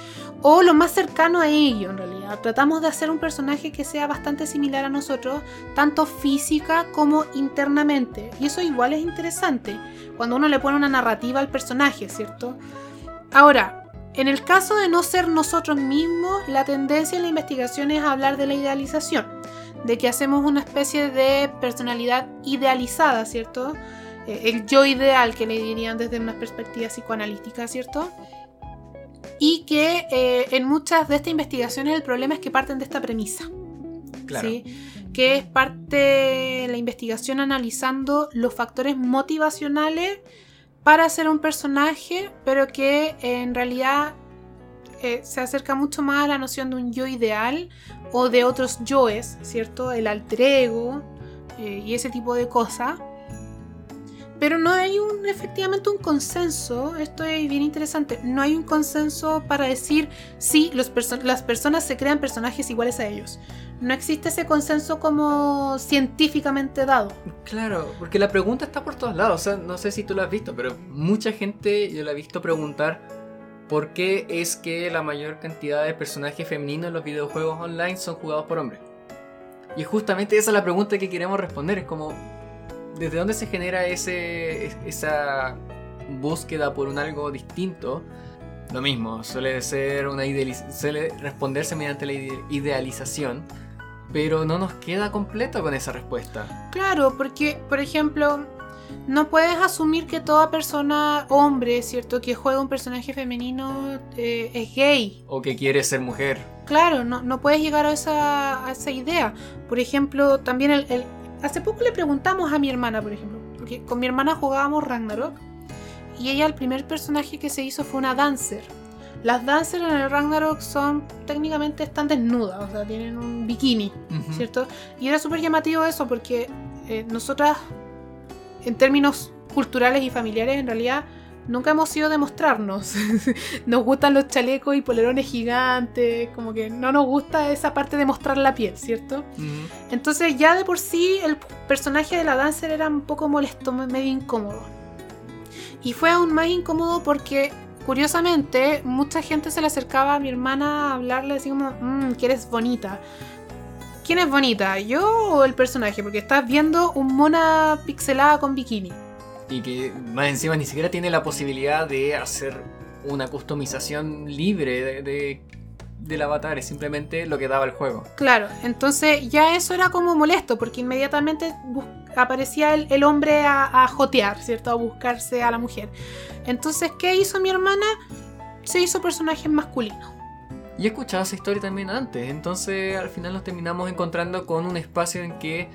O lo más cercano a ello, en realidad. Tratamos de hacer un personaje que sea bastante similar a nosotros, tanto física como internamente. Y eso igual es interesante, cuando uno le pone una narrativa al personaje, ¿cierto? Ahora, en el caso de no ser nosotros mismos, la tendencia en la investigación es hablar de la idealización, de que hacemos una especie de personalidad idealizada, ¿cierto? Eh, el yo ideal que le dirían desde una perspectiva psicoanalítica, ¿cierto? Y que eh, en muchas de estas investigaciones el problema es que parten de esta premisa. Claro. ¿sí? Que es parte de la investigación analizando los factores motivacionales para ser un personaje, pero que en realidad eh, se acerca mucho más a la noción de un yo ideal o de otros yoes, ¿cierto? El alter ego eh, y ese tipo de cosas. Pero no hay un, efectivamente un consenso, esto es bien interesante, no hay un consenso para decir si los las personas se crean personajes iguales a ellos. No existe ese consenso como científicamente dado. Claro, porque la pregunta está por todos lados, o sea, no sé si tú lo has visto, pero mucha gente yo la he visto preguntar por qué es que la mayor cantidad de personajes femeninos en los videojuegos online son jugados por hombres. Y justamente esa es la pregunta que queremos responder, es como, ¿desde dónde se genera ese, esa búsqueda por un algo distinto? Lo mismo, suele ser una suele responderse mediante la idealización, pero no nos queda completo con esa respuesta. Claro, porque, por ejemplo, no puedes asumir que toda persona, hombre, ¿cierto? Que juega un personaje femenino eh, es gay. O que quiere ser mujer. Claro, no, no puedes llegar a esa, a esa idea. Por ejemplo, también el, Hace poco le preguntamos a mi hermana, por ejemplo, porque con mi hermana jugábamos Ragnarok y ella el primer personaje que se hizo fue una dancer. Las dancers en el Ragnarok son técnicamente están desnudas, o sea, tienen un bikini, ¿cierto? Y era súper llamativo eso porque eh, nosotras en términos culturales y familiares, en realidad nunca hemos sido demostrarnos. nos gustan los chalecos y polerones gigantes, como que no nos gusta esa parte de mostrar la piel, ¿cierto? Entonces ya de por sí el personaje de la dancer era un poco molesto, medio incómodo. Y fue aún más incómodo porque, curiosamente, mucha gente se le acercaba a mi hermana a hablarle así como, mmm, que eres bonita. ¿Quién es bonita? ¿Yo o el personaje? Porque estás viendo un mona pixelada con bikini. Y que más encima ni siquiera tiene la posibilidad de hacer una customización libre de, del avatar, es simplemente lo que daba el juego. Claro, entonces ya eso era como molesto, porque inmediatamente aparecía el, hombre a, a, jotear, ¿cierto? A buscarse a la mujer. Entonces, ¿qué hizo mi hermana? Se hizo personajes masculinos. Y he escuchado esa historia también antes, entonces al final nos terminamos encontrando con un espacio en que,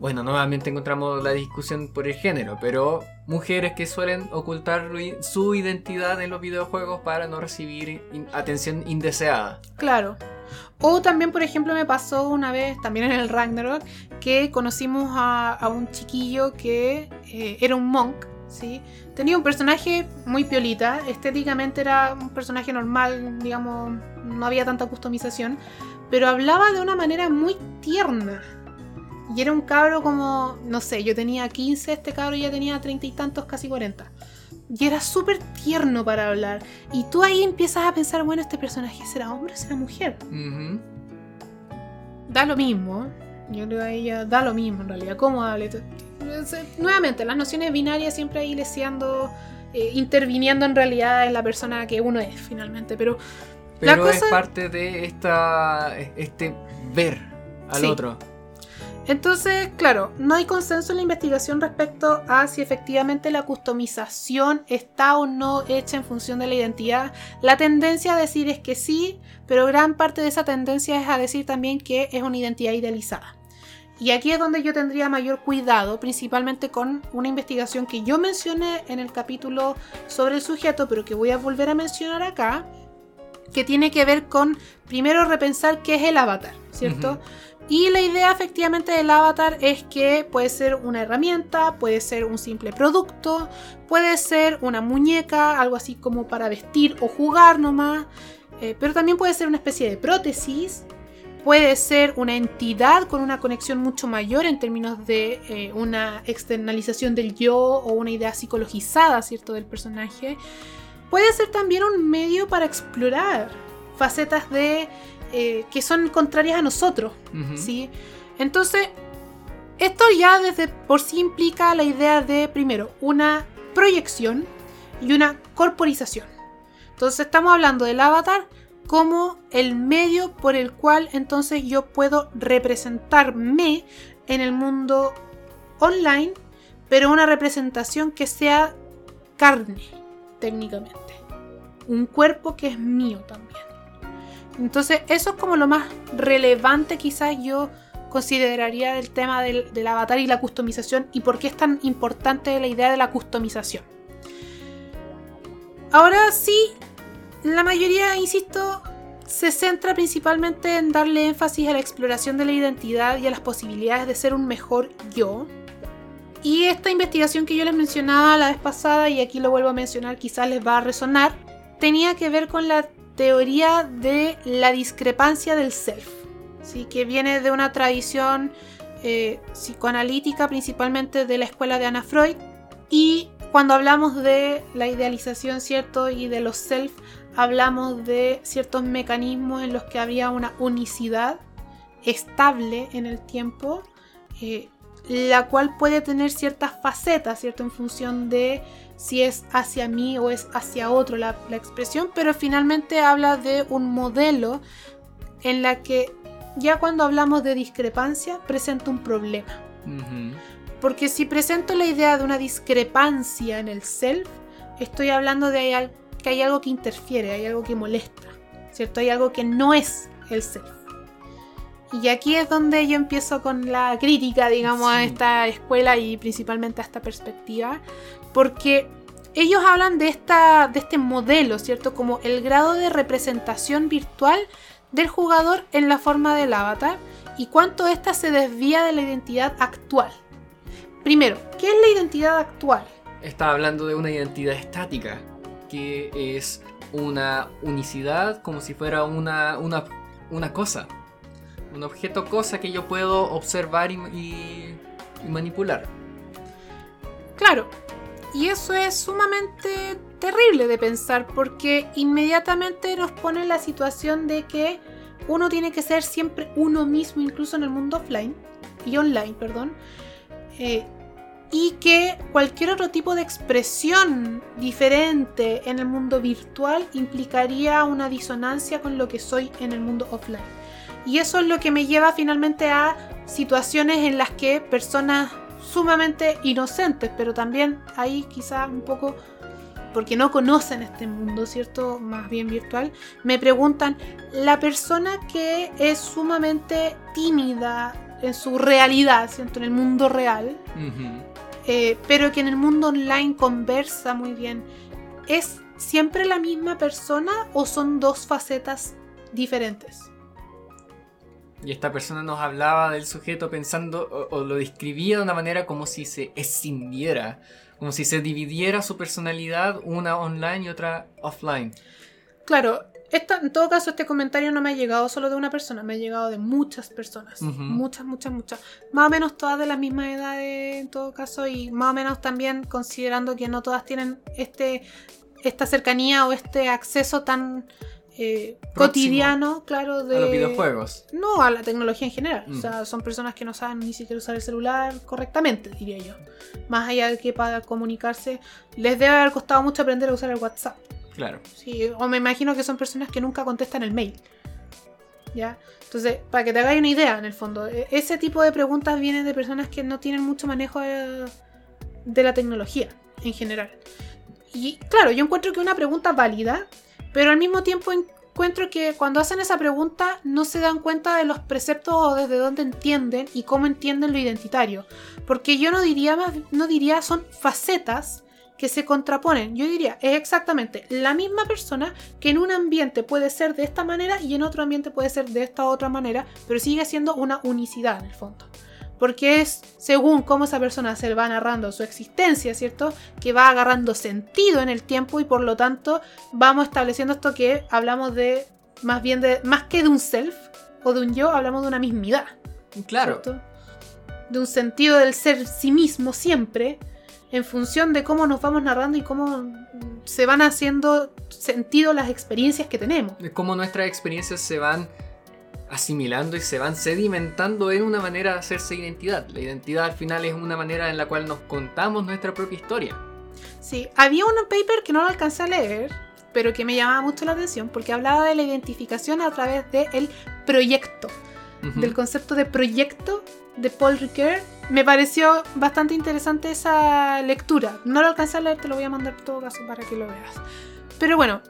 bueno, nuevamente encontramos la discusión por el género, pero mujeres que suelen ocultar su identidad en los videojuegos para no recibir atención indeseada. Claro. O también, por ejemplo, me pasó una vez, también en el Ragnarok, que conocimos a, un chiquillo que eh, era un monk, ¿sí? Tenía un personaje muy piolita, estéticamente era un personaje normal, digamos, no había tanta customización, pero hablaba de una manera muy tierna. Y era un cabro como, no sé, yo tenía 15, este cabro ya tenía treinta y tantos, casi 40. Y era súper tierno para hablar. Y tú ahí empiezas a pensar, bueno, este personaje será hombre o será mujer. Da lo mismo. Yo creo que ella da lo mismo en realidad. ¿Cómo hable? Nuevamente, las nociones binarias siempre ahí leseando, eh, interviniendo en realidad en la persona que uno es finalmente. Pero pero es parte de esta, este ver al otro. Entonces, claro, no hay consenso en la investigación respecto a si efectivamente la customización está o no hecha en función de la identidad. La tendencia a decir es que sí, pero gran parte de esa tendencia es a decir también que es una identidad idealizada. Y aquí es donde yo tendría mayor cuidado, principalmente con una investigación que yo mencioné en el capítulo sobre el sujeto, pero que voy a volver a mencionar acá, que tiene que ver con primero repensar qué es el avatar, ¿cierto? Y la idea efectivamente del avatar es que puede ser una herramienta, puede ser un simple producto, puede ser una muñeca, algo así como para vestir o jugar nomás, eh, pero también puede ser una especie de prótesis, puede ser una entidad con una conexión mucho mayor en términos de eh, una externalización del yo o una idea psicologizada, ¿cierto?, del personaje puede ser también un medio para explorar facetas de eh, que son contrarias a nosotros, ¿sí? Entonces, esto ya desde por sí implica la idea de, primero, una proyección y una corporización. Entonces estamos hablando del avatar como el medio por el cual entonces yo puedo representarme en el mundo online, pero una representación que sea carne, técnicamente. Un cuerpo que es mío también. Entonces, eso es como lo más relevante quizás yo consideraría del tema del, avatar y la customización y por qué es tan importante la idea de la customización. Ahora sí, la mayoría, insisto, se centra principalmente en darle énfasis a la exploración de la identidad y a las posibilidades de ser un mejor yo. Y esta investigación que yo les mencionaba la vez pasada, y aquí lo vuelvo a mencionar, quizás les va a resonar, tenía que ver con la teoría de la discrepancia del self, ¿sí? que viene de una tradición eh, psicoanalítica, principalmente de la escuela de Anna Freud. Y cuando hablamos de la idealización, ¿cierto? Y de los self, hablamos de ciertos mecanismos en los que había una unicidad estable en el tiempo. Eh, la cual puede tener ciertas facetas, ¿cierto? En función de si es hacia mí o es hacia otro la, expresión, pero finalmente habla de un modelo en la que ya cuando hablamos de discrepancia presenta un problema. Porque si presento la idea de una discrepancia en el self, estoy hablando de que hay algo que interfiere, hay algo que molesta, ¿cierto? Hay algo que no es el self. Y aquí es donde yo empiezo con la crítica, digamos, a esta escuela y principalmente a esta perspectiva, porque ellos hablan de, esta, de este modelo, ¿cierto? Como el grado de representación virtual del jugador en la forma del avatar y cuánto ésta se desvía de la identidad actual. Primero, ¿qué es la identidad actual? Está hablando de una identidad estática, que es una unicidad como si fuera una, una, una cosa un objeto cosa que yo puedo observar y, manipular. Claro, y eso es sumamente terrible de pensar porque inmediatamente nos pone en la situación de que uno tiene que ser siempre uno mismo, incluso en el mundo offline y online, perdón. Eh, y que cualquier otro tipo de expresión diferente en el mundo virtual implicaría una disonancia con lo que soy en el mundo offline. Y eso es lo que me lleva finalmente a situaciones en las que personas sumamente inocentes, pero también ahí quizá un poco porque no conocen este mundo, ¿cierto? Más bien virtual, me preguntan, la persona que es sumamente tímida en su realidad, ¿cierto? En el mundo real, eh, pero que en el mundo online conversa muy bien, ¿es siempre la misma persona o son dos facetas diferentes? Y esta persona nos hablaba del sujeto pensando o, lo describía de una manera como si se escindiera, como si se dividiera su personalidad, una online y otra offline. Claro, en todo caso este comentario no me ha llegado solo de una persona, me ha llegado de muchas personas, muchas, muchas, muchas, más o menos todas de la misma edad en todo caso y más o menos también considerando que no todas tienen este, esta cercanía o este acceso tan eh, cotidiano, claro, de... A los videojuegos. No, a la tecnología en general. O mm. sea, son personas que no saben ni siquiera usar el celular correctamente, diría yo. Más allá de que para comunicarse les debe haber costado mucho aprender a usar el WhatsApp. Claro. Sí, o me imagino que son personas que nunca contestan el mail. ¿Ya? Entonces, para que te hagáis una idea, en el fondo, e-, ese tipo de preguntas vienen de personas que no tienen mucho manejo de, de la tecnología en general. Y claro, yo encuentro que una pregunta válida pero al mismo tiempo encuentro que cuando hacen esa pregunta no se dan cuenta de los preceptos o desde dónde entienden y cómo entienden lo identitario. Porque yo no diría más, no diría son facetas que se contraponen. Yo diría, es exactamente la misma persona que en un ambiente puede ser de esta manera y en otro ambiente puede ser de esta otra manera, pero sigue siendo una unicidad en el fondo porque es según cómo esa persona se va narrando su existencia, ¿cierto? Que va agarrando sentido en el tiempo y por lo tanto vamos estableciendo esto que hablamos de más bien de más que de un self o de un yo, hablamos de una mismidad. Claro. De un sentido del ser sí mismo siempre en función de cómo nos vamos narrando y cómo se van haciendo sentido las experiencias que tenemos. De cómo nuestras experiencias se van asimilando y se van sedimentando en una manera de hacerse identidad. La identidad al final es una manera en la cual nos contamos nuestra propia historia. Sí, había un paper que no lo alcancé a leer, pero que me llamaba mucho la atención porque hablaba de la identificación a través del proyecto, del concepto de proyecto de Paul Ricoeur. Me pareció bastante interesante esa lectura. No lo alcancé a leer, te lo voy a mandar por todo caso para que lo veas. Pero bueno,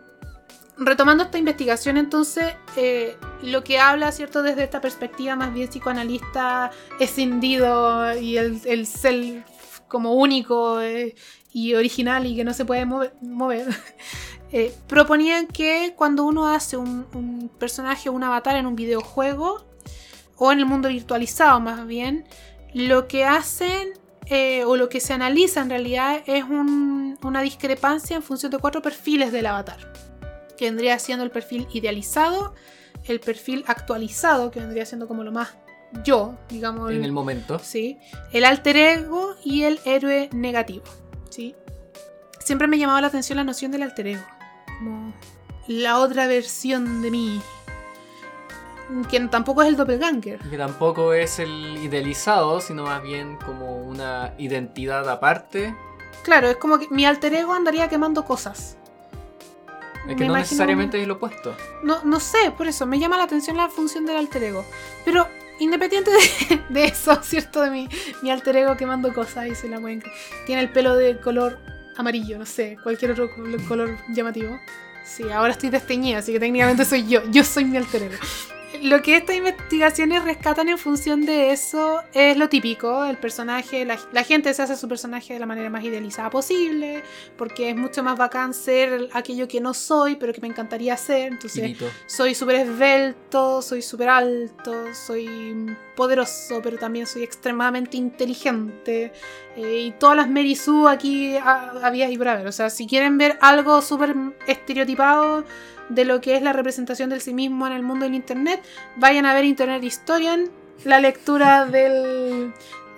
retomando esta investigación, entonces, eh, lo que habla, ¿cierto? Desde esta perspectiva más bien psicoanalista escindido y el, el ser como único eh, y original y que no se puede mover, eh, proponían que cuando uno hace un, personaje o un avatar en un videojuego, o en el mundo virtualizado más bien, lo que hacen o lo que se analiza en realidad es un- una discrepancia en función de cuatro perfiles del avatar. Que vendría siendo el perfil idealizado, el perfil actualizado, que vendría siendo como lo más yo, digamos. En el momento. ¿sí? El alter ego y el héroe negativo, ¿sí? Siempre me ha llamado la atención la noción del alter ego, como la otra versión de mí, que tampoco es el doppelganger. Que tampoco es el idealizado, sino más bien como una identidad aparte. Claro, es como que mi alter ego andaría quemando cosas. Es que no necesariamente es lo opuesto. No, no sé, por eso me llama la atención la función del alter ego. Pero independiente de, de eso, ¿cierto? De mi, mi alter ego quemando cosas y se la pueden... Tiene el pelo de color amarillo, no sé, cualquier otro col- color llamativo. Sí, ahora estoy desteñida, así que técnicamente soy yo. Yo soy mi alter ego. Lo que estas investigaciones rescatan en función de eso es lo típico, el personaje, la, la gente se hace su personaje de la manera más idealizada posible, porque es mucho más bacán ser aquello que no soy, pero que me encantaría ser, entonces soy súper esbelto, soy súper alto, soy poderoso, pero también soy extremadamente inteligente. eh, y todas las Mary Sue aquí ah, había y por haber. O sea, si quieren ver algo súper estereotipado de lo que es la representación del sí mismo en el mundo del Internet, vayan a ver Internet Historian, la lectura del,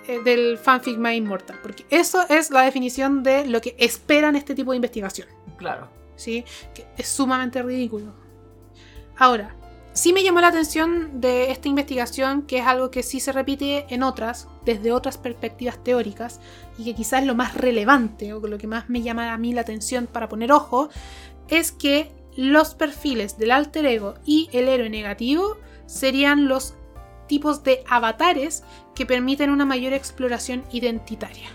eh, del fanfic My Immortal. Porque eso es la definición de lo que esperan este tipo de investigación. Claro. ¿sí? Que es sumamente ridículo. Ahora, sí me llamó la atención de esta investigación, que es algo que sí se repite en otras, desde otras perspectivas teóricas, y que quizás es lo más relevante, o lo que más me llama a mí la atención para poner ojo, es que los perfiles del alter ego y el héroe negativo serían los tipos de avatares que permiten una mayor exploración identitaria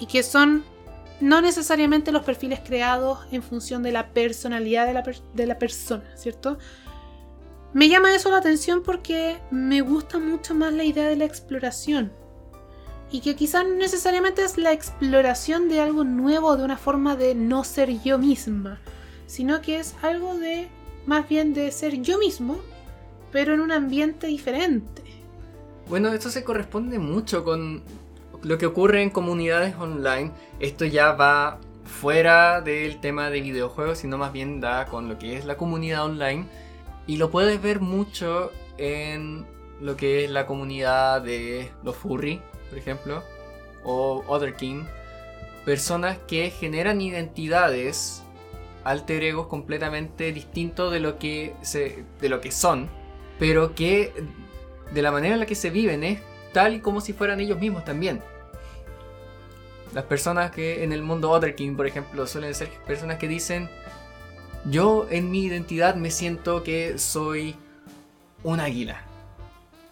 y que son no necesariamente los perfiles creados en función de la personalidad de la, persona, ¿cierto? Me llama eso la atención porque me gusta mucho más la idea de la exploración. Y que quizás no necesariamente es la exploración de algo nuevo, de una forma de no ser yo misma, sino que es algo de, más bien de ser yo mismo, pero en un ambiente diferente. Bueno, esto se corresponde mucho con lo que ocurre en comunidades online. Esto ya va fuera del tema de videojuegos, sino más bien da con lo que es la comunidad online. Y lo puedes ver mucho en lo que es la comunidad de los furry, por ejemplo, o Other King. Personas que generan identidades, alter egos completamente distintos de lo que, de lo que son, pero que de la manera en la que se viven es tal y como si fueran ellos mismos también. Las personas que en el mundo Other King, por ejemplo, suelen ser personas que dicen, yo en mi identidad me siento que soy un águila.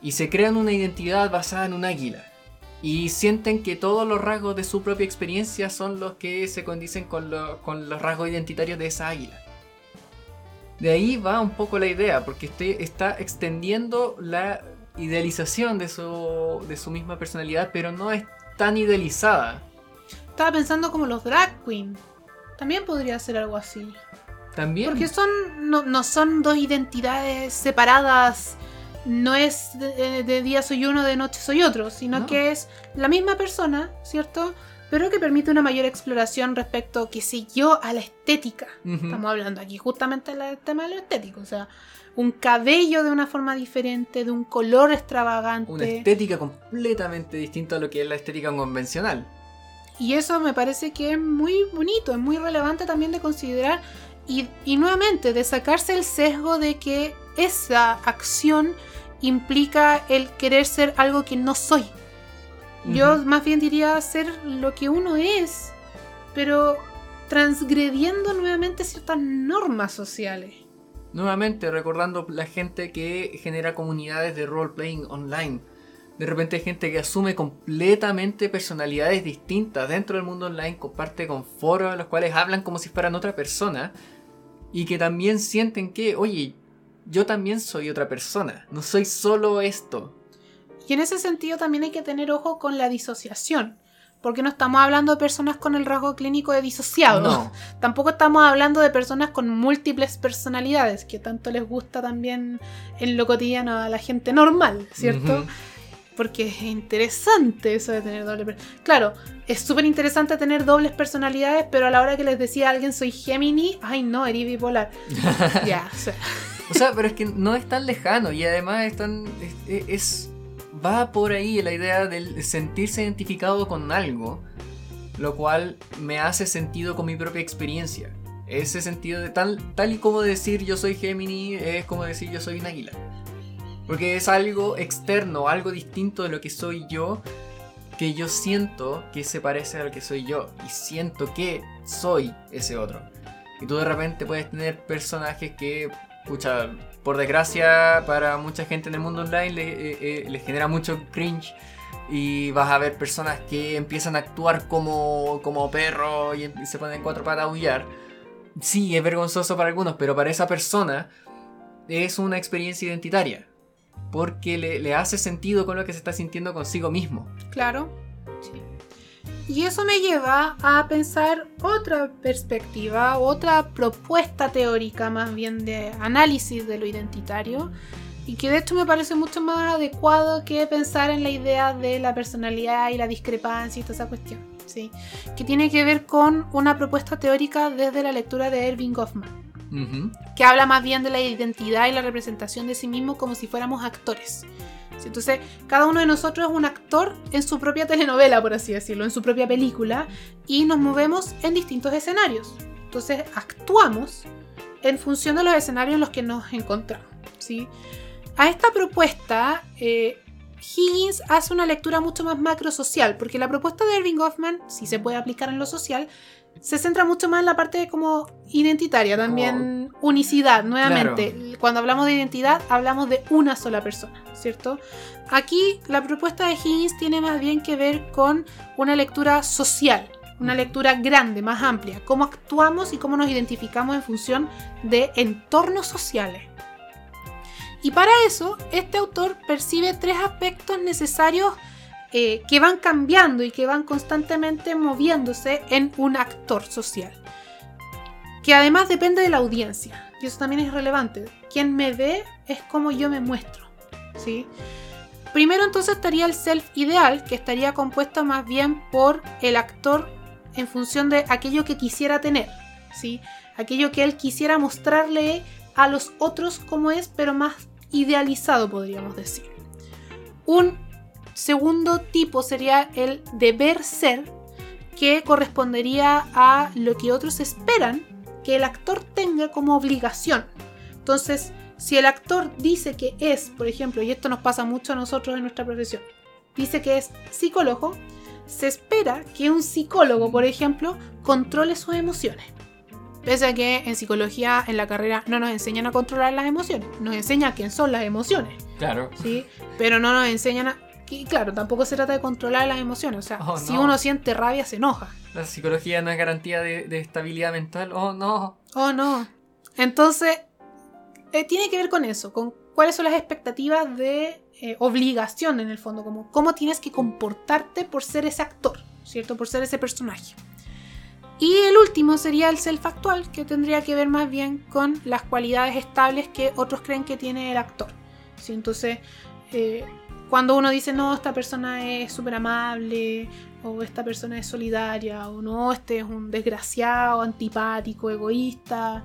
Y se crean una identidad basada en un águila. Y sienten que todos los rasgos de su propia experiencia son los que se condicen con, lo- con los rasgos identitarios de esa águila. De ahí va un poco la idea, porque este está extendiendo la idealización de su, de su misma personalidad, pero no es tan idealizada. Estaba pensando como los drag queen. También podría ser algo así. También. Porque son no, no son dos identidades separadas. No es de, de día soy uno, de noche soy otro, sino No. que es la misma persona, ¿cierto? Pero que permite una mayor exploración respecto, qué sé yo, a la estética. Estamos hablando aquí justamente del tema de lo estético. O sea, un cabello de una forma diferente, de un color extravagante. Una estética completamente distinta a lo que es la estética convencional. Y eso me parece que es muy bonito, es muy relevante también de considerar y, y nuevamente de sacarse el sesgo de que esa acción implica el querer ser algo que no soy. Yo más bien diría ser lo que uno es, pero transgrediendo nuevamente ciertas normas sociales. Nuevamente recordando la gente que genera comunidades de role-playing online. De repente hay gente que asume completamente personalidades distintas dentro del mundo online, comparte con foros en los cuales hablan como si fueran otra persona y que también sienten que, oye, yo también soy otra persona, no soy solo esto. Y en ese sentido también hay que tener ojo con la disociación, porque no estamos hablando de personas con el rasgo clínico de disociado. No, Tampoco estamos hablando de personas con múltiples personalidades, que tanto les gusta también en lo cotidiano a la gente normal, ¿cierto? Porque es interesante eso de tener doble. Claro, es súper interesante tener dobles personalidades, pero a la hora que les decía a alguien soy Gemini, ay no, eres bipolar. ya, o sea. O sea, pero es que no es tan lejano y además es tan. Es, va por ahí la idea del sentirse identificado con algo, lo cual me hace sentido con mi propia experiencia. Ese sentido de tal, tal y como decir yo soy Gemini es como decir yo soy un águila. Porque es algo externo, algo distinto de lo que soy yo, que yo siento que se parece a lo que soy yo. Y siento que soy ese otro. Y tú de repente puedes tener personajes que, pucha, por desgracia para mucha gente en el mundo online le- eh, eh, les genera mucho cringe. Y vas a ver personas que empiezan a actuar como, como perro y em- se ponen en cuatro patas a aullar. Sí, es vergonzoso para algunos, pero para esa persona es una experiencia identitaria. Porque le, le hace sentido con lo que se está sintiendo consigo mismo. Claro. Y eso me lleva a pensar otra perspectiva, otra propuesta teórica más bien de análisis de lo identitario, y que de hecho me parece mucho más adecuado que pensar en la idea de la personalidad y la discrepancia y toda esa cuestión, ¿sí? que tiene que ver con una propuesta teórica desde la lectura de Erving Goffman que habla más bien de la identidad y la representación de sí mismo como si fuéramos actores. Entonces, cada uno de nosotros es un actor en su propia telenovela, por así decirlo, en su propia película, y nos movemos en distintos escenarios. Entonces, actuamos en función de los escenarios en los que nos encontramos. ¿sí? A esta propuesta, eh, Higgins hace una lectura mucho más macrosocial, porque la propuesta de Irving Goffman, si se puede aplicar en lo social, se centra mucho más en la parte como identitaria, también unicidad, nuevamente. Cuando hablamos de identidad, hablamos de una sola persona, ¿cierto? Aquí la propuesta de Higgins tiene más bien que ver con una lectura social, una lectura grande, más amplia, cómo actuamos y cómo nos identificamos en función de entornos sociales. Y para eso, este autor percibe tres aspectos necesarios eh, que van cambiando y que van constantemente moviéndose en un actor social. Que además depende de la audiencia. Y eso también es relevante. Quien me ve es como yo me muestro. ¿sí? Primero entonces estaría el self ideal, que estaría compuesto más bien por el actor en función de aquello que quisiera tener. ¿sí? Aquello que él quisiera mostrarle a los otros como es, pero más idealizado podríamos decir. Un segundo tipo sería el deber ser, que correspondería a lo que otros esperan que el actor tenga como obligación. Entonces, si el actor dice que es, por ejemplo, y esto nos pasa mucho a nosotros en nuestra profesión, dice que es psicólogo, se espera que un psicólogo, por ejemplo, controle sus emociones. Pese a que en psicología, en la carrera, no nos enseñan a controlar las emociones, nos enseñan quién son las emociones. Claro. ¿sí? Pero no nos enseñan a... Y claro, tampoco se trata de controlar las emociones. O sea, Oh, si no. uno siente rabia, se enoja. La psicología no es garantía de, de estabilidad mental. Oh, no. Oh, no. Entonces, eh, tiene que ver con eso, con cuáles son las expectativas de eh, obligación en el fondo, como cómo tienes que comportarte por ser ese actor, ¿cierto? Por ser ese personaje. Y el último sería el self-actual, que tendría que ver más bien con las cualidades estables que otros creen que tiene el actor. ¿sí? Entonces, eh, cuando uno dice, no, esta persona es súper amable, o esta persona es solidaria, o no, este es un desgraciado, antipático, egoísta,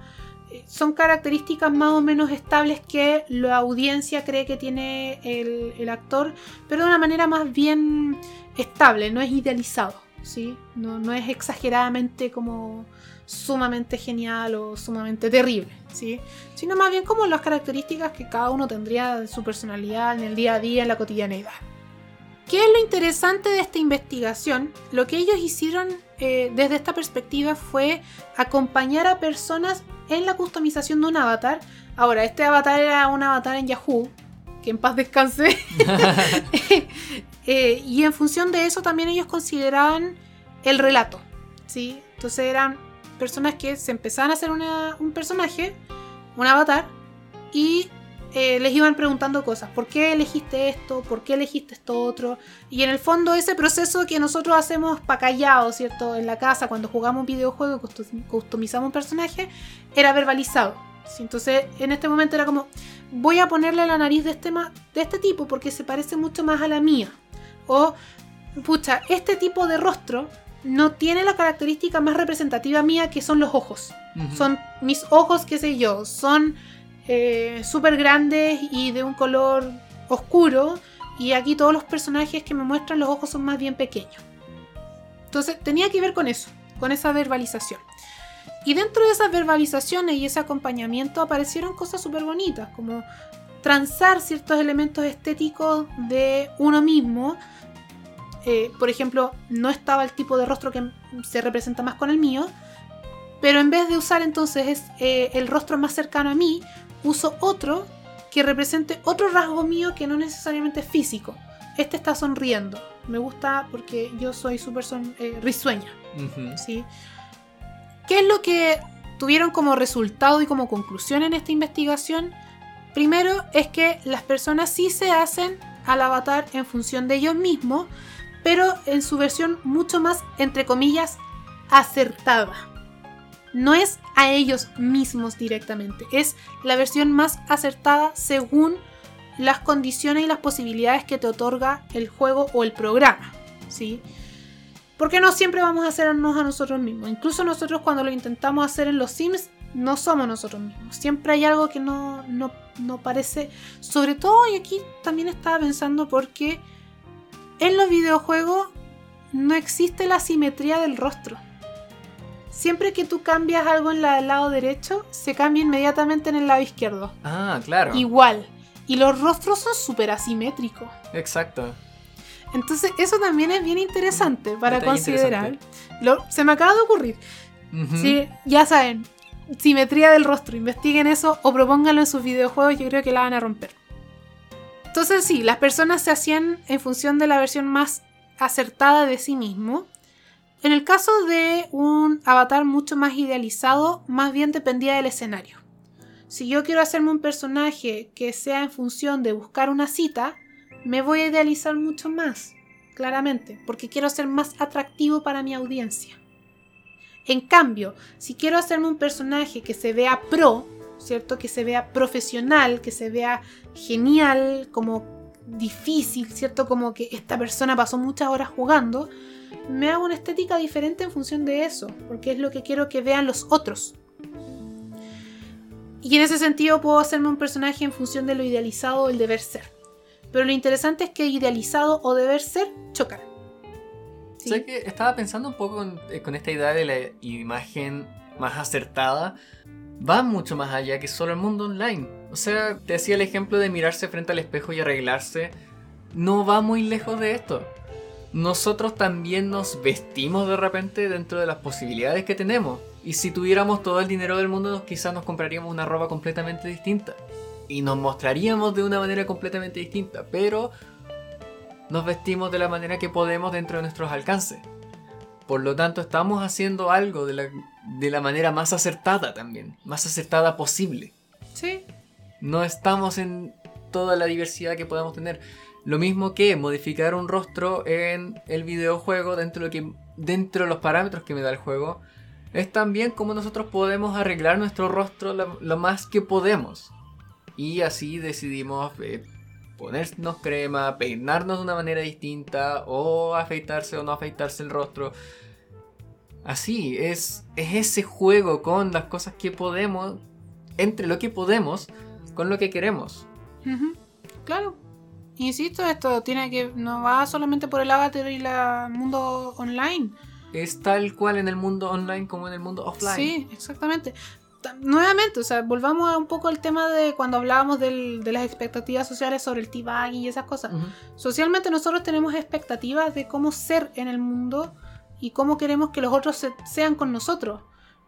eh, son características más o menos estables que la audiencia cree que tiene el, el actor, pero de una manera más bien estable, no es idealizado. ¿sí? No, no es exageradamente como sumamente genial o sumamente terrible, ¿sí? sino más bien como las características que cada uno tendría de su personalidad en el día a día, en la cotidianeidad. ¿Qué es lo interesante de esta investigación? Lo que ellos hicieron eh, desde esta perspectiva fue acompañar a personas en la customización de un avatar. Ahora, este avatar era un avatar en Yahoo, que en paz descanse. Eh, y en función de eso también ellos consideraban el relato, ¿sí? Entonces eran personas que se empezaban a hacer una- un personaje, un avatar, y eh, les iban preguntando cosas. ¿Por qué elegiste esto? ¿Por qué elegiste esto otro? Y en el fondo ese proceso que nosotros hacemos pa' callado, ¿cierto? En la casa, cuando jugamos un videojuego y custom- customizamos un personaje, era verbalizado, entonces, en este momento era como, voy a ponerle la nariz de este, de este tipo porque se parece mucho más a la mía. O, pucha, este tipo de rostro no tiene la característica más representativa mía que son los ojos. Son mis ojos, qué sé yo, son eh, súper grandes y de un color oscuro. Y aquí todos los personajes que me muestran los ojos son más bien pequeños. Entonces tenía que ver con eso, con esa verbalización. Y dentro de esas verbalizaciones y ese acompañamiento aparecieron cosas súper bonitas, como transar ciertos elementos estéticos de uno mismo. Eh, por ejemplo, no estaba el tipo de rostro que se representa más con el mío, pero en vez de usar entonces es, eh, el rostro más cercano a mí, uso otro que represente otro rasgo mío que no necesariamente es físico. Este está sonriendo. Me gusta porque yo soy súper eh, risueña. ¿sí? ¿Qué es lo que tuvieron como resultado y como conclusión en esta investigación? Primero es que las personas sí se hacen al avatar en función de ellos mismos, pero en su versión mucho más, entre comillas, acertada. No es a ellos mismos directamente, es la versión más acertada según las condiciones y las posibilidades que te otorga el juego o el programa, ¿sí? Porque no siempre vamos a hacernos a nosotros mismos. Incluso nosotros cuando lo intentamos hacer en los Sims, no somos nosotros mismos. Siempre hay algo que no, no, no parece... Sobre todo, y aquí también estaba pensando porque en los videojuegos no existe la simetría del rostro. Siempre que tú cambias algo en la del lado derecho, se cambia inmediatamente en el lado izquierdo. Ah, claro. Igual. Y los rostros son súper asimétricos. Exacto. Entonces, eso también es bien interesante para Detalle considerar. Lo- se me acaba de ocurrir. Sí, ya saben, simetría del rostro, investiguen eso o propónganlo en sus videojuegos, yo creo que la van a romper. Entonces, sí, las personas se hacían en función de la versión más acertada de sí mismo. En el caso de un avatar mucho más idealizado, más bien dependía del escenario. Si yo quiero hacerme un personaje que sea en función de buscar una cita, me voy a idealizar mucho más, claramente, porque quiero ser más atractivo para mi audiencia. En cambio, si quiero hacerme un personaje que se vea pro, ¿cierto? Que se vea profesional, que se vea genial, como difícil, ¿cierto? Como que esta persona pasó muchas horas jugando, me hago una estética diferente en función de eso, porque es lo que quiero que vean los otros. Y en ese sentido puedo hacerme un personaje en función de lo idealizado o el deber ser. Pero lo interesante es que idealizado o deber ser chocan. ¿Sí? Que estaba pensando un poco eh, con esta idea de la imagen más acertada. Va mucho más allá que solo el mundo online. O sea, te hacía el ejemplo de mirarse frente al espejo y arreglarse. No va muy lejos de esto. Nosotros también nos vestimos de repente dentro de las posibilidades que tenemos. Y si tuviéramos todo el dinero del mundo, quizás nos compraríamos una ropa completamente distinta. Y nos mostraríamos de una manera completamente distinta. Pero nos vestimos de la manera que podemos dentro de nuestros alcances. Por lo tanto, estamos haciendo algo de la, de la manera más acertada también, más acertada posible. Sí, No estamos en toda la diversidad que podemos tener. Lo mismo que modificar un rostro en el videojuego dentro de, lo que, dentro de los parámetros que me da el juego. Es también como nosotros podemos arreglar nuestro rostro lo, lo más que podemos. Y así decidimos eh, ponernos crema, peinarnos de una manera distinta, o afeitarse o no afeitarse el rostro. Así, es, es ese juego con las cosas que podemos, entre lo que podemos, con lo que queremos. Ujú, Claro. Insisto, esto tiene que. no va solamente por el avatar y el mundo online. Es tal cual en el mundo online como en el mundo offline. Sí, exactamente. Nuevamente, o sea, volvamos a un poco al tema de cuando hablábamos del- de las expectativas sociales sobre el teabagging y esas cosas. Socialmente nosotros tenemos expectativas de cómo ser en el mundo y cómo queremos que los otros se- sean con nosotros.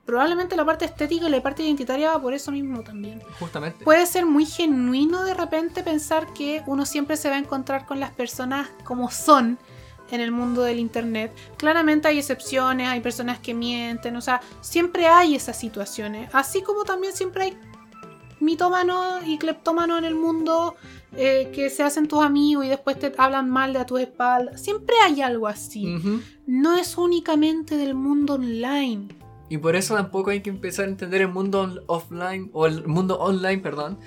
Probablemente la parte estética y la parte identitaria va por eso mismo también. Justamente. Puede ser muy genuino de repente pensar que uno siempre se va a encontrar con las personas como son en el mundo del internet. Claramente hay excepciones, hay personas que mienten, o sea, siempre hay esas situaciones. Así como también siempre hay mitómanos y cleptómanos en el mundo eh, que se hacen tus amigos y después te hablan mal de a tu espalda. Siempre hay algo así. No es únicamente del mundo online. Y por eso tampoco hay que empezar a entender el mundo offline, o el mundo online, perdón,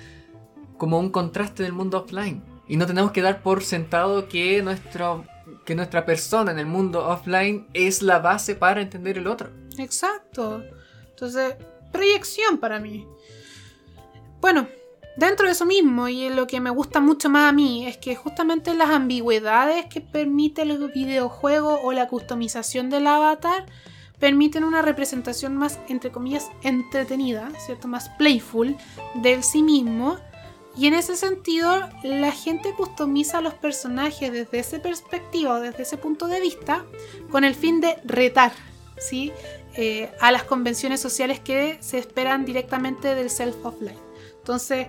como un contraste del mundo offline. Y no tenemos que dar por sentado que, nuestro, que nuestra persona en el mundo offline es la base para entender el otro. Exacto. Entonces, proyección para mí. Bueno, dentro de eso mismo, y lo que me gusta mucho más a mí, es que justamente las ambigüedades que permite el videojuego o la customización del avatar permiten una representación más, entre comillas, entretenida, ¿cierto? Más playful del sí mismo. Y en ese sentido, la gente customiza a los personajes desde esa perspectiva desde ese punto de vista con el fin de retar, ¿sí? Eh, a las convenciones sociales que se esperan directamente del self-offline. Entonces,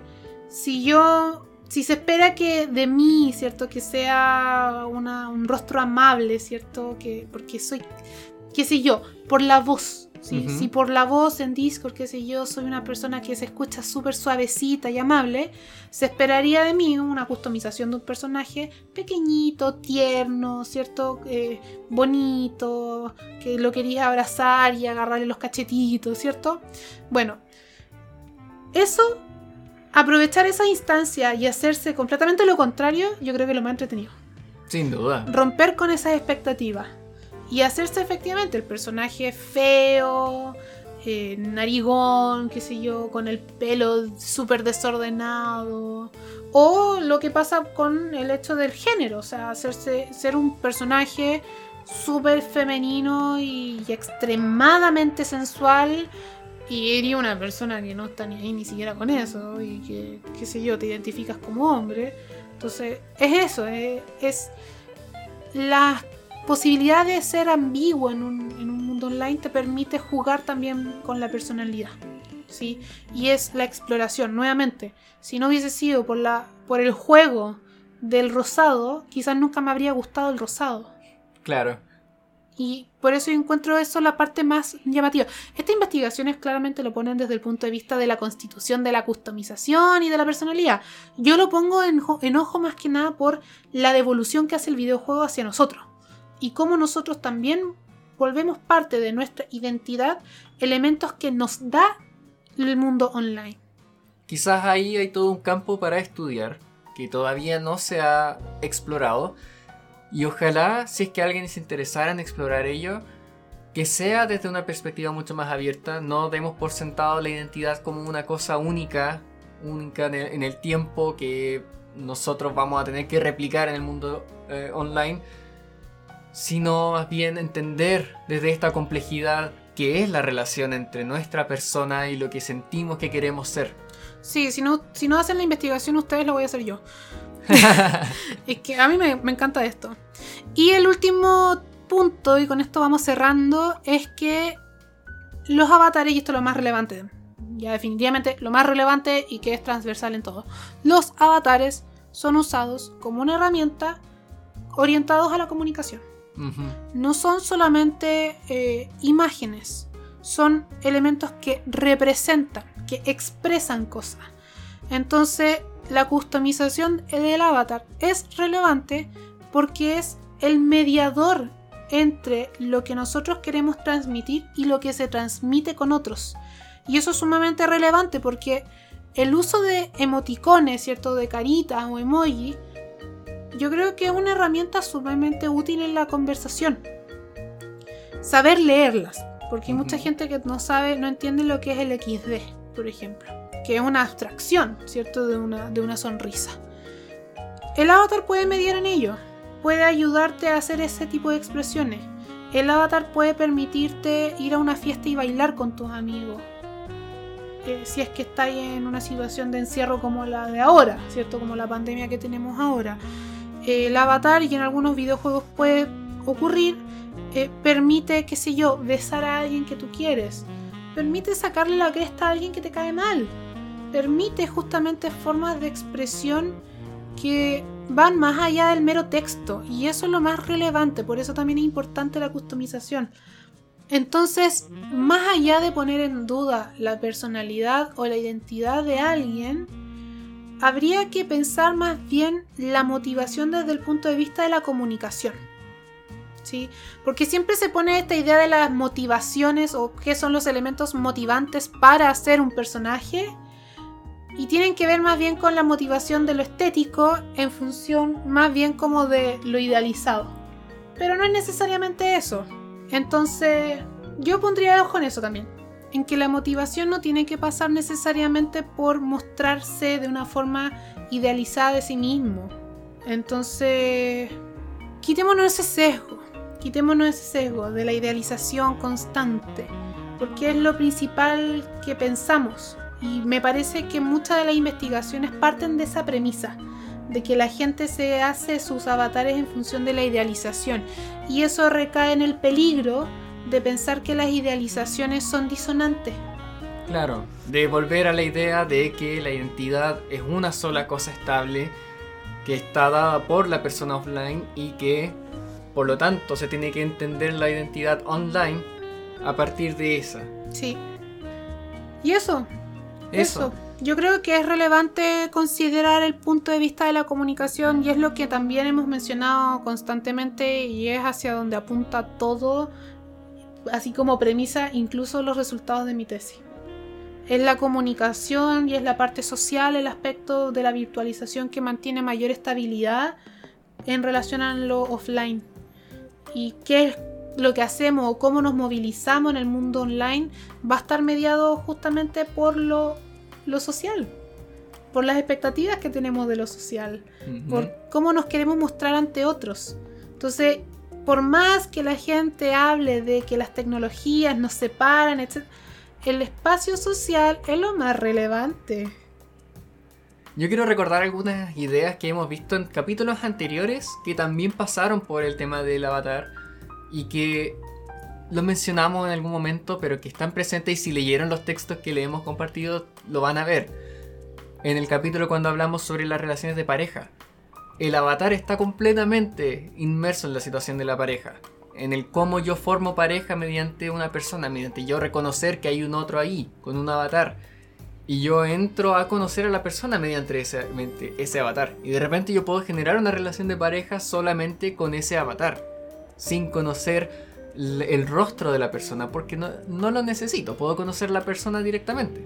si yo, si se espera que de mí, ¿cierto? Que sea un rostro amable, ¿cierto? Que, porque soy, qué sé yo, por la voz. Si por la voz en Discord, qué sé yo, soy una persona que se escucha súper suavecita y amable, se esperaría de mí una customización de un personaje pequeñito, tierno, ¿cierto? Eh, bonito, que lo querías abrazar y agarrarle los cachetitos, ¿cierto? Bueno, eso, aprovechar esa instancia y hacerse completamente lo contrario, yo creo que es lo más entretenido. Sin duda. Romper con esas expectativas y hacerse efectivamente el personaje feo, eh, narigón, qué sé yo, con el pelo súper desordenado. O lo que pasa con el hecho del género, o sea, hacerse ser un personaje súper femenino y, extremadamente sensual. Y eres una persona que no está ni ahí ni siquiera con eso. Y que, qué sé yo, te identificas como hombre. Entonces, es eso, es, es las posibilidad de ser ambiguo en un, mundo online te permite jugar también con la personalidad. ¿sí? Y es la exploración. Nuevamente, si no hubiese sido por, la, por el juego del rosado, quizás nunca me habría gustado el rosado. Claro. Y por eso encuentro eso la parte más llamativa. Estas investigaciones claramente lo ponen desde el punto de vista de la constitución de la customización y de la personalidad. Yo lo pongo en, en ojo más que nada por la devolución que hace el videojuego hacia nosotros y cómo nosotros también volvemos parte de nuestra identidad elementos que nos da el mundo online. Quizás ahí hay todo un campo para estudiar que todavía no se ha explorado y ojalá si es que alguien se interesara en explorar ello, que sea desde una perspectiva mucho más abierta, no demos por sentado la identidad como una cosa única, única en el, tiempo que nosotros vamos a tener que replicar en el mundo eh, online, sino más bien entender desde esta complejidad que es la relación entre nuestra persona y lo que sentimos que queremos ser. Sí, si no, si no hacen la investigación ustedes, lo voy a hacer yo. es que a mí me, me encanta esto. Y el último punto, y con esto vamos cerrando, es que los avatares, y esto es lo más relevante, ya definitivamente lo más relevante y que es transversal en todo, los avatares son usados como una herramienta orientados a la comunicación. No son solamente eh, imágenes, son elementos que representan, que expresan cosas. Entonces, la customización del avatar es relevante porque es el mediador entre lo que nosotros queremos transmitir y lo que se transmite con otros. Y eso es sumamente relevante porque el uso de emoticones, ¿cierto? De caritas o emoji yo creo que es una herramienta sumamente útil en la conversación. Saber leerlas, porque hay mucha gente que no sabe, no entiende lo que es el XD, por ejemplo, que es una abstracción, ¿cierto? De una, de una sonrisa. El avatar puede mediar en ello, puede ayudarte a hacer ese tipo de expresiones. El avatar puede permitirte ir a una fiesta y bailar con tus amigos. Eh, si es que estáis en una situación de encierro como la de ahora, ¿cierto? Como la pandemia que tenemos ahora el avatar, y en algunos videojuegos puede ocurrir, eh, permite, qué sé yo, besar a alguien que tú quieres. Permite sacarle la cresta a alguien que te cae mal. Permite justamente formas de expresión que van más allá del mero texto. Y eso es lo más relevante. Por eso también es importante la customización. Entonces, más allá de poner en duda la personalidad o la identidad de alguien, habría que pensar más bien la motivación desde el punto de vista de la comunicación. ¿sí? Porque siempre se pone esta idea de las motivaciones o qué son los elementos motivantes para hacer un personaje y tienen que ver más bien con la motivación de lo estético en función más bien como de lo idealizado. Pero no es necesariamente eso. Entonces, yo pondría ojo en eso también. En que la motivación no tiene que pasar necesariamente por mostrarse de una forma idealizada de sí mismo. Entonces, quitémonos ese sesgo. Quitémonos ese sesgo de la idealización constante. Porque es lo principal que pensamos y me parece que muchas de las investigaciones parten de esa premisa, de que la gente se hace sus avatares en función de la idealización. Y eso recae en el peligro de pensar que las idealizaciones son disonantes. Claro, de volver a la idea de que la identidad es una sola cosa estable que está dada por la persona offline y que por lo tanto se tiene que entender la identidad online a partir de esa. Sí. Y eso, eso. Yo creo que es relevante considerar el punto de vista de la comunicación y es lo que también hemos mencionado constantemente y es hacia donde apunta todo, así como premisa, incluso los resultados de mi tesis. Es la comunicación y es la parte social, el aspecto de la virtualización que mantiene mayor estabilidad en relación a lo offline. Y qué es lo que hacemos o cómo nos movilizamos en el mundo online va a estar mediado justamente por lo lo social, por las expectativas que tenemos de lo social, por cómo nos queremos mostrar ante otros. Entonces, por más que la gente hable de que las tecnologías nos separan, etc., el espacio social es lo más relevante. Yo quiero recordar algunas ideas que hemos visto en capítulos anteriores que también pasaron por el tema del avatar y que lo mencionamos en algún momento, pero que están presentes y si leyeron los textos que le hemos compartido, lo van a ver. En el capítulo cuando hablamos sobre las relaciones de pareja. El avatar está completamente inmerso en la situación de la pareja. En el cómo yo formo pareja mediante una persona, mediante yo reconocer que hay un otro ahí, con un avatar. Y yo entro a conocer a la persona mediante ese, avatar. Y de repente yo puedo generar una relación de pareja solamente con ese avatar. Sin conocer el rostro de la persona porque no, lo necesito, puedo conocer la persona directamente.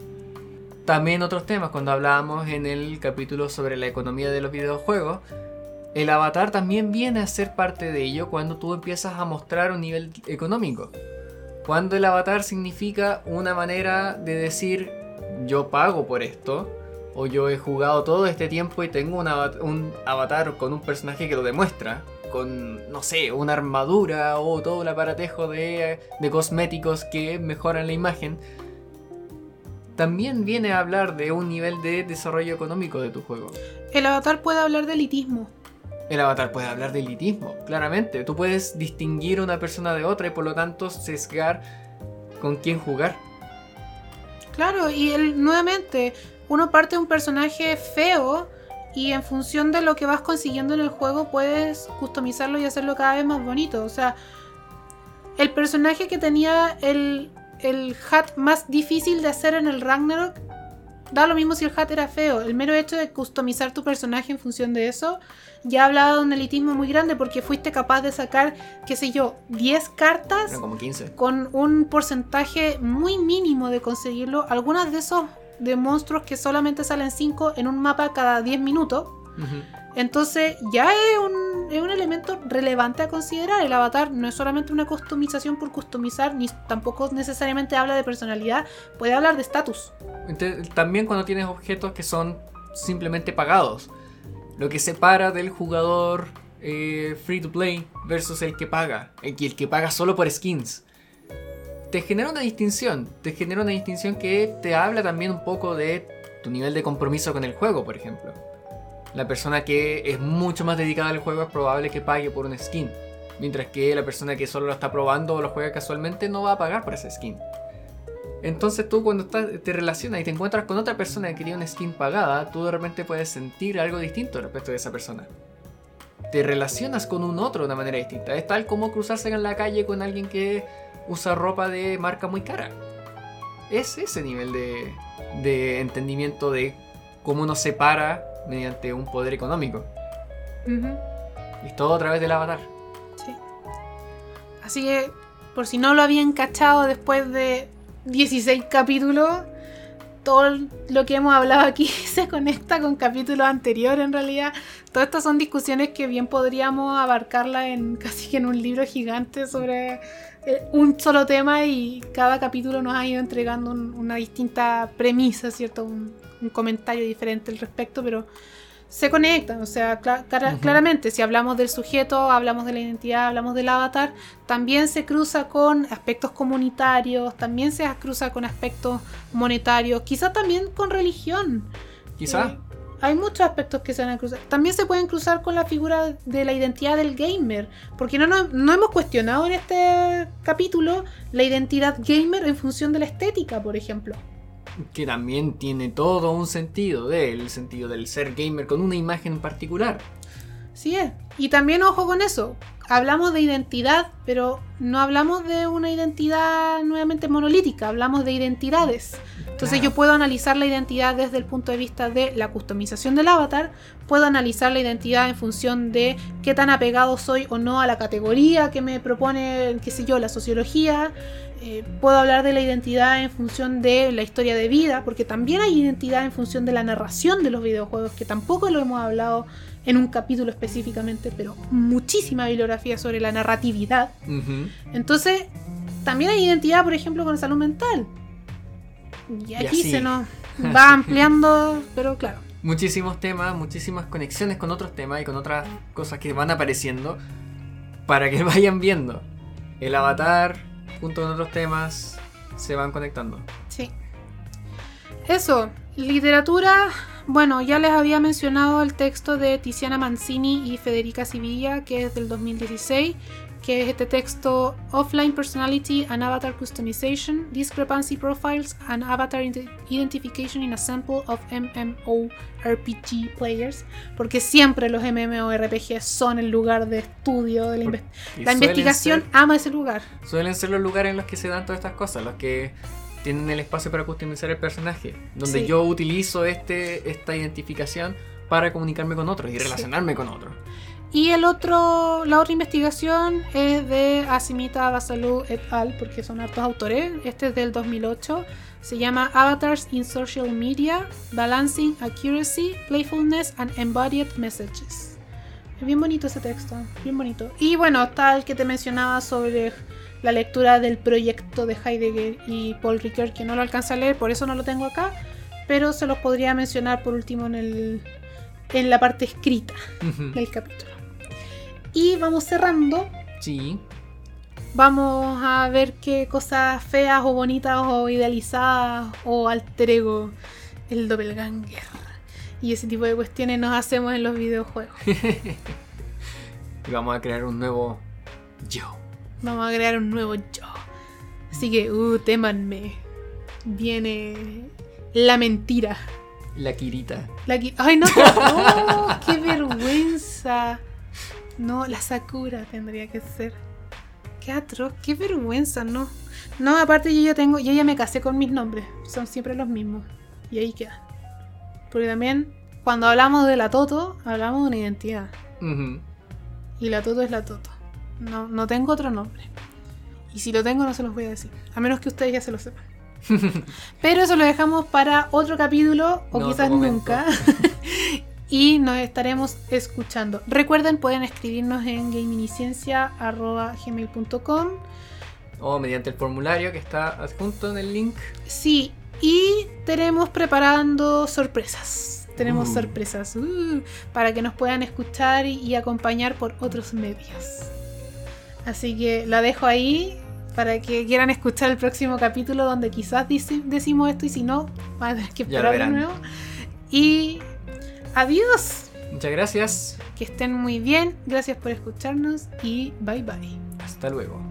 También otros temas, cuando hablábamos en el capítulo sobre la economía de los videojuegos, el avatar también viene a ser parte de ello cuando tú empiezas a mostrar un nivel económico. Cuando el avatar significa una manera de decir yo pago por esto, o yo he jugado todo este tiempo y tengo un avatar con un personaje que lo demuestra, con, no sé, una armadura o todo el aparatejo de, cosméticos que mejoran la imagen, también viene a hablar de un nivel de desarrollo económico de tu juego. El avatar puede hablar de elitismo. El avatar puede hablar de elitismo, claramente. Tú puedes distinguir una persona de otra y por lo tanto sesgar con quién jugar. Claro, y nuevamente, uno parte de un personaje feo y en función de lo que vas consiguiendo en el juego puedes customizarlo y hacerlo cada vez más bonito. O sea, el personaje que tenía el, el hat más difícil de hacer en el Ragnarok, da lo mismo si el hat era feo. El mero hecho de customizar tu personaje en función de eso, ya ha hablado de un elitismo muy grande porque fuiste capaz de sacar, qué sé yo, 10 cartas como 15. con un porcentaje muy mínimo de conseguirlo. Algunas de esos de monstruos que solamente salen 5 en un mapa cada 10 minutos. Entonces ya es un, es un, elemento relevante a considerar. El avatar no es solamente una customización por customizar, ni tampoco necesariamente habla de personalidad, puede hablar de estatus. También cuando tienes objetos que son simplemente pagados. Lo que separa del jugador eh, free to play versus el que paga. El, el que paga solo por skins te genera una distinción. Te genera una distinción que te habla también un poco de tu nivel de compromiso con el juego, por ejemplo. La persona que es mucho más dedicada al juego es probable que pague por un skin. Mientras que la persona que solo lo está probando o lo juega casualmente no va a pagar por ese skin. Entonces tú cuando te relacionas y te encuentras con otra persona que quería una skin pagada, tú de repente puedes sentir algo distinto respecto de esa persona. Te relacionas con un otro de una manera distinta. Es tal como cruzarse en la calle con alguien que usa ropa de marca muy cara. Es ese nivel de, entendimiento de cómo uno separa mediante un poder económico. Y todo a través del avatar. Sí. Así que, por si no lo habían cachado después de 16 capítulos, todo lo que hemos hablado aquí se conecta con capítulos anteriores en realidad. Todas estas son discusiones que bien podríamos abarcarla en casi que en un libro gigante sobre eh, un solo tema y cada capítulo nos ha ido entregando una distinta premisa, ¿cierto? Un, un comentario diferente al respecto, pero se conectan, o sea, claramente, si hablamos del sujeto, hablamos de la identidad, hablamos del avatar, también se cruza con aspectos comunitarios, también se cruza con aspectos monetarios, quizá también con religión. Quizá. Eh, hay muchos aspectos que se van a cruzar. También se pueden cruzar con la figura de la identidad del gamer, porque no, no hemos cuestionado en este capítulo la identidad gamer en función de la estética, por ejemplo que también tiene todo un sentido del sentido del ser gamer con una imagen en particular. Sí es. Y también ojo con eso. Hablamos de identidad, pero no hablamos de una identidad nuevamente monolítica, hablamos de identidades. Entonces yo puedo analizar la identidad desde el punto de vista de la customización del avatar, puedo analizar la identidad en función de qué tan apegado soy o no a la categoría que me propone, qué sé yo, la sociología, eh, puedo hablar de la identidad en función de la historia de vida, porque también hay identidad en función de la narración de los videojuegos, que tampoco lo hemos hablado en un capítulo específicamente, pero muchísima bibliografía sobre la narratividad. Entonces, también hay identidad, por ejemplo, con la salud mental. Y aquí se nos va ampliando, pero claro. Muchísimos temas, muchísimas conexiones con otros temas y con otras cosas que van apareciendo para que vayan viendo. El avatar, junto con otros temas, se van conectando. Sí. Eso, literatura, bueno, ya les había mencionado el texto de Tiziana Mancini y Federica Sivilla, que es del 2016, que es este texto Offline Personality and Avatar Customization, Discrepancy Profiles and Avatar Identification in a Sample of MMORPG Players, porque siempre los MMORPG son el lugar de estudio de la, la investigación, ama ese lugar. Suelen ser los lugares en los que se dan todas estas cosas, los que tienen el espacio para customizar el personaje, donde yo utilizo este, esta identificación para comunicarme con otros y relacionarme con otros. Y el otro, la otra investigación es de Asimita Basalu et al, porque son hartos autores. Este es del 2008. Se llama Avatars in Social Media: Balancing Accuracy, Playfulness and Embodied Messages. Es bien bonito ese texto, bien bonito. Y bueno, está el que te mencionaba sobre la lectura del proyecto de Heidegger y Paul Ricoeur, que no lo alcanza a leer, por eso no lo tengo acá, pero se los podría mencionar por último en, el, en la parte escrita del capítulo. Y vamos cerrando. Sí. Vamos a ver qué cosas feas o bonitas o idealizadas o alter ego el doppelganger. Y ese tipo de cuestiones nos hacemos en los videojuegos. y vamos a crear un nuevo yo. Vamos a crear un nuevo yo. Así que, uh, témanme. Viene la mentira. La Kirita. La Ay, no, no, qué vergüenza. No, la Sakura tendría que ser. Qué atroz, qué vergüenza, no. No, aparte yo ya tengo, yo ya me casé con mis nombres. Son siempre los mismos. Y ahí queda. Porque también, cuando hablamos de la Toto, hablamos de una identidad. Y la Toto es la Toto. No, no tengo otro nombre. Y si lo tengo, no se los voy a decir. A menos que ustedes ya se lo sepan. Pero eso lo dejamos para otro capítulo o quizás nunca. y nos estaremos escuchando. Recuerden, pueden escribirnos en gaminiciencia.gmail.com o mediante el formulario que está adjunto en el link. Sí, y tenemos preparando sorpresas. Tenemos uh. sorpresas uh, para que nos puedan escuchar y, acompañar por otros medios. Así que la dejo ahí para que quieran escuchar el próximo capítulo donde quizás decimos esto y si no, van a tener que esperar de nuevo. Y adiós. Muchas gracias. Que estén muy bien. Gracias por escucharnos y bye bye. Hasta luego.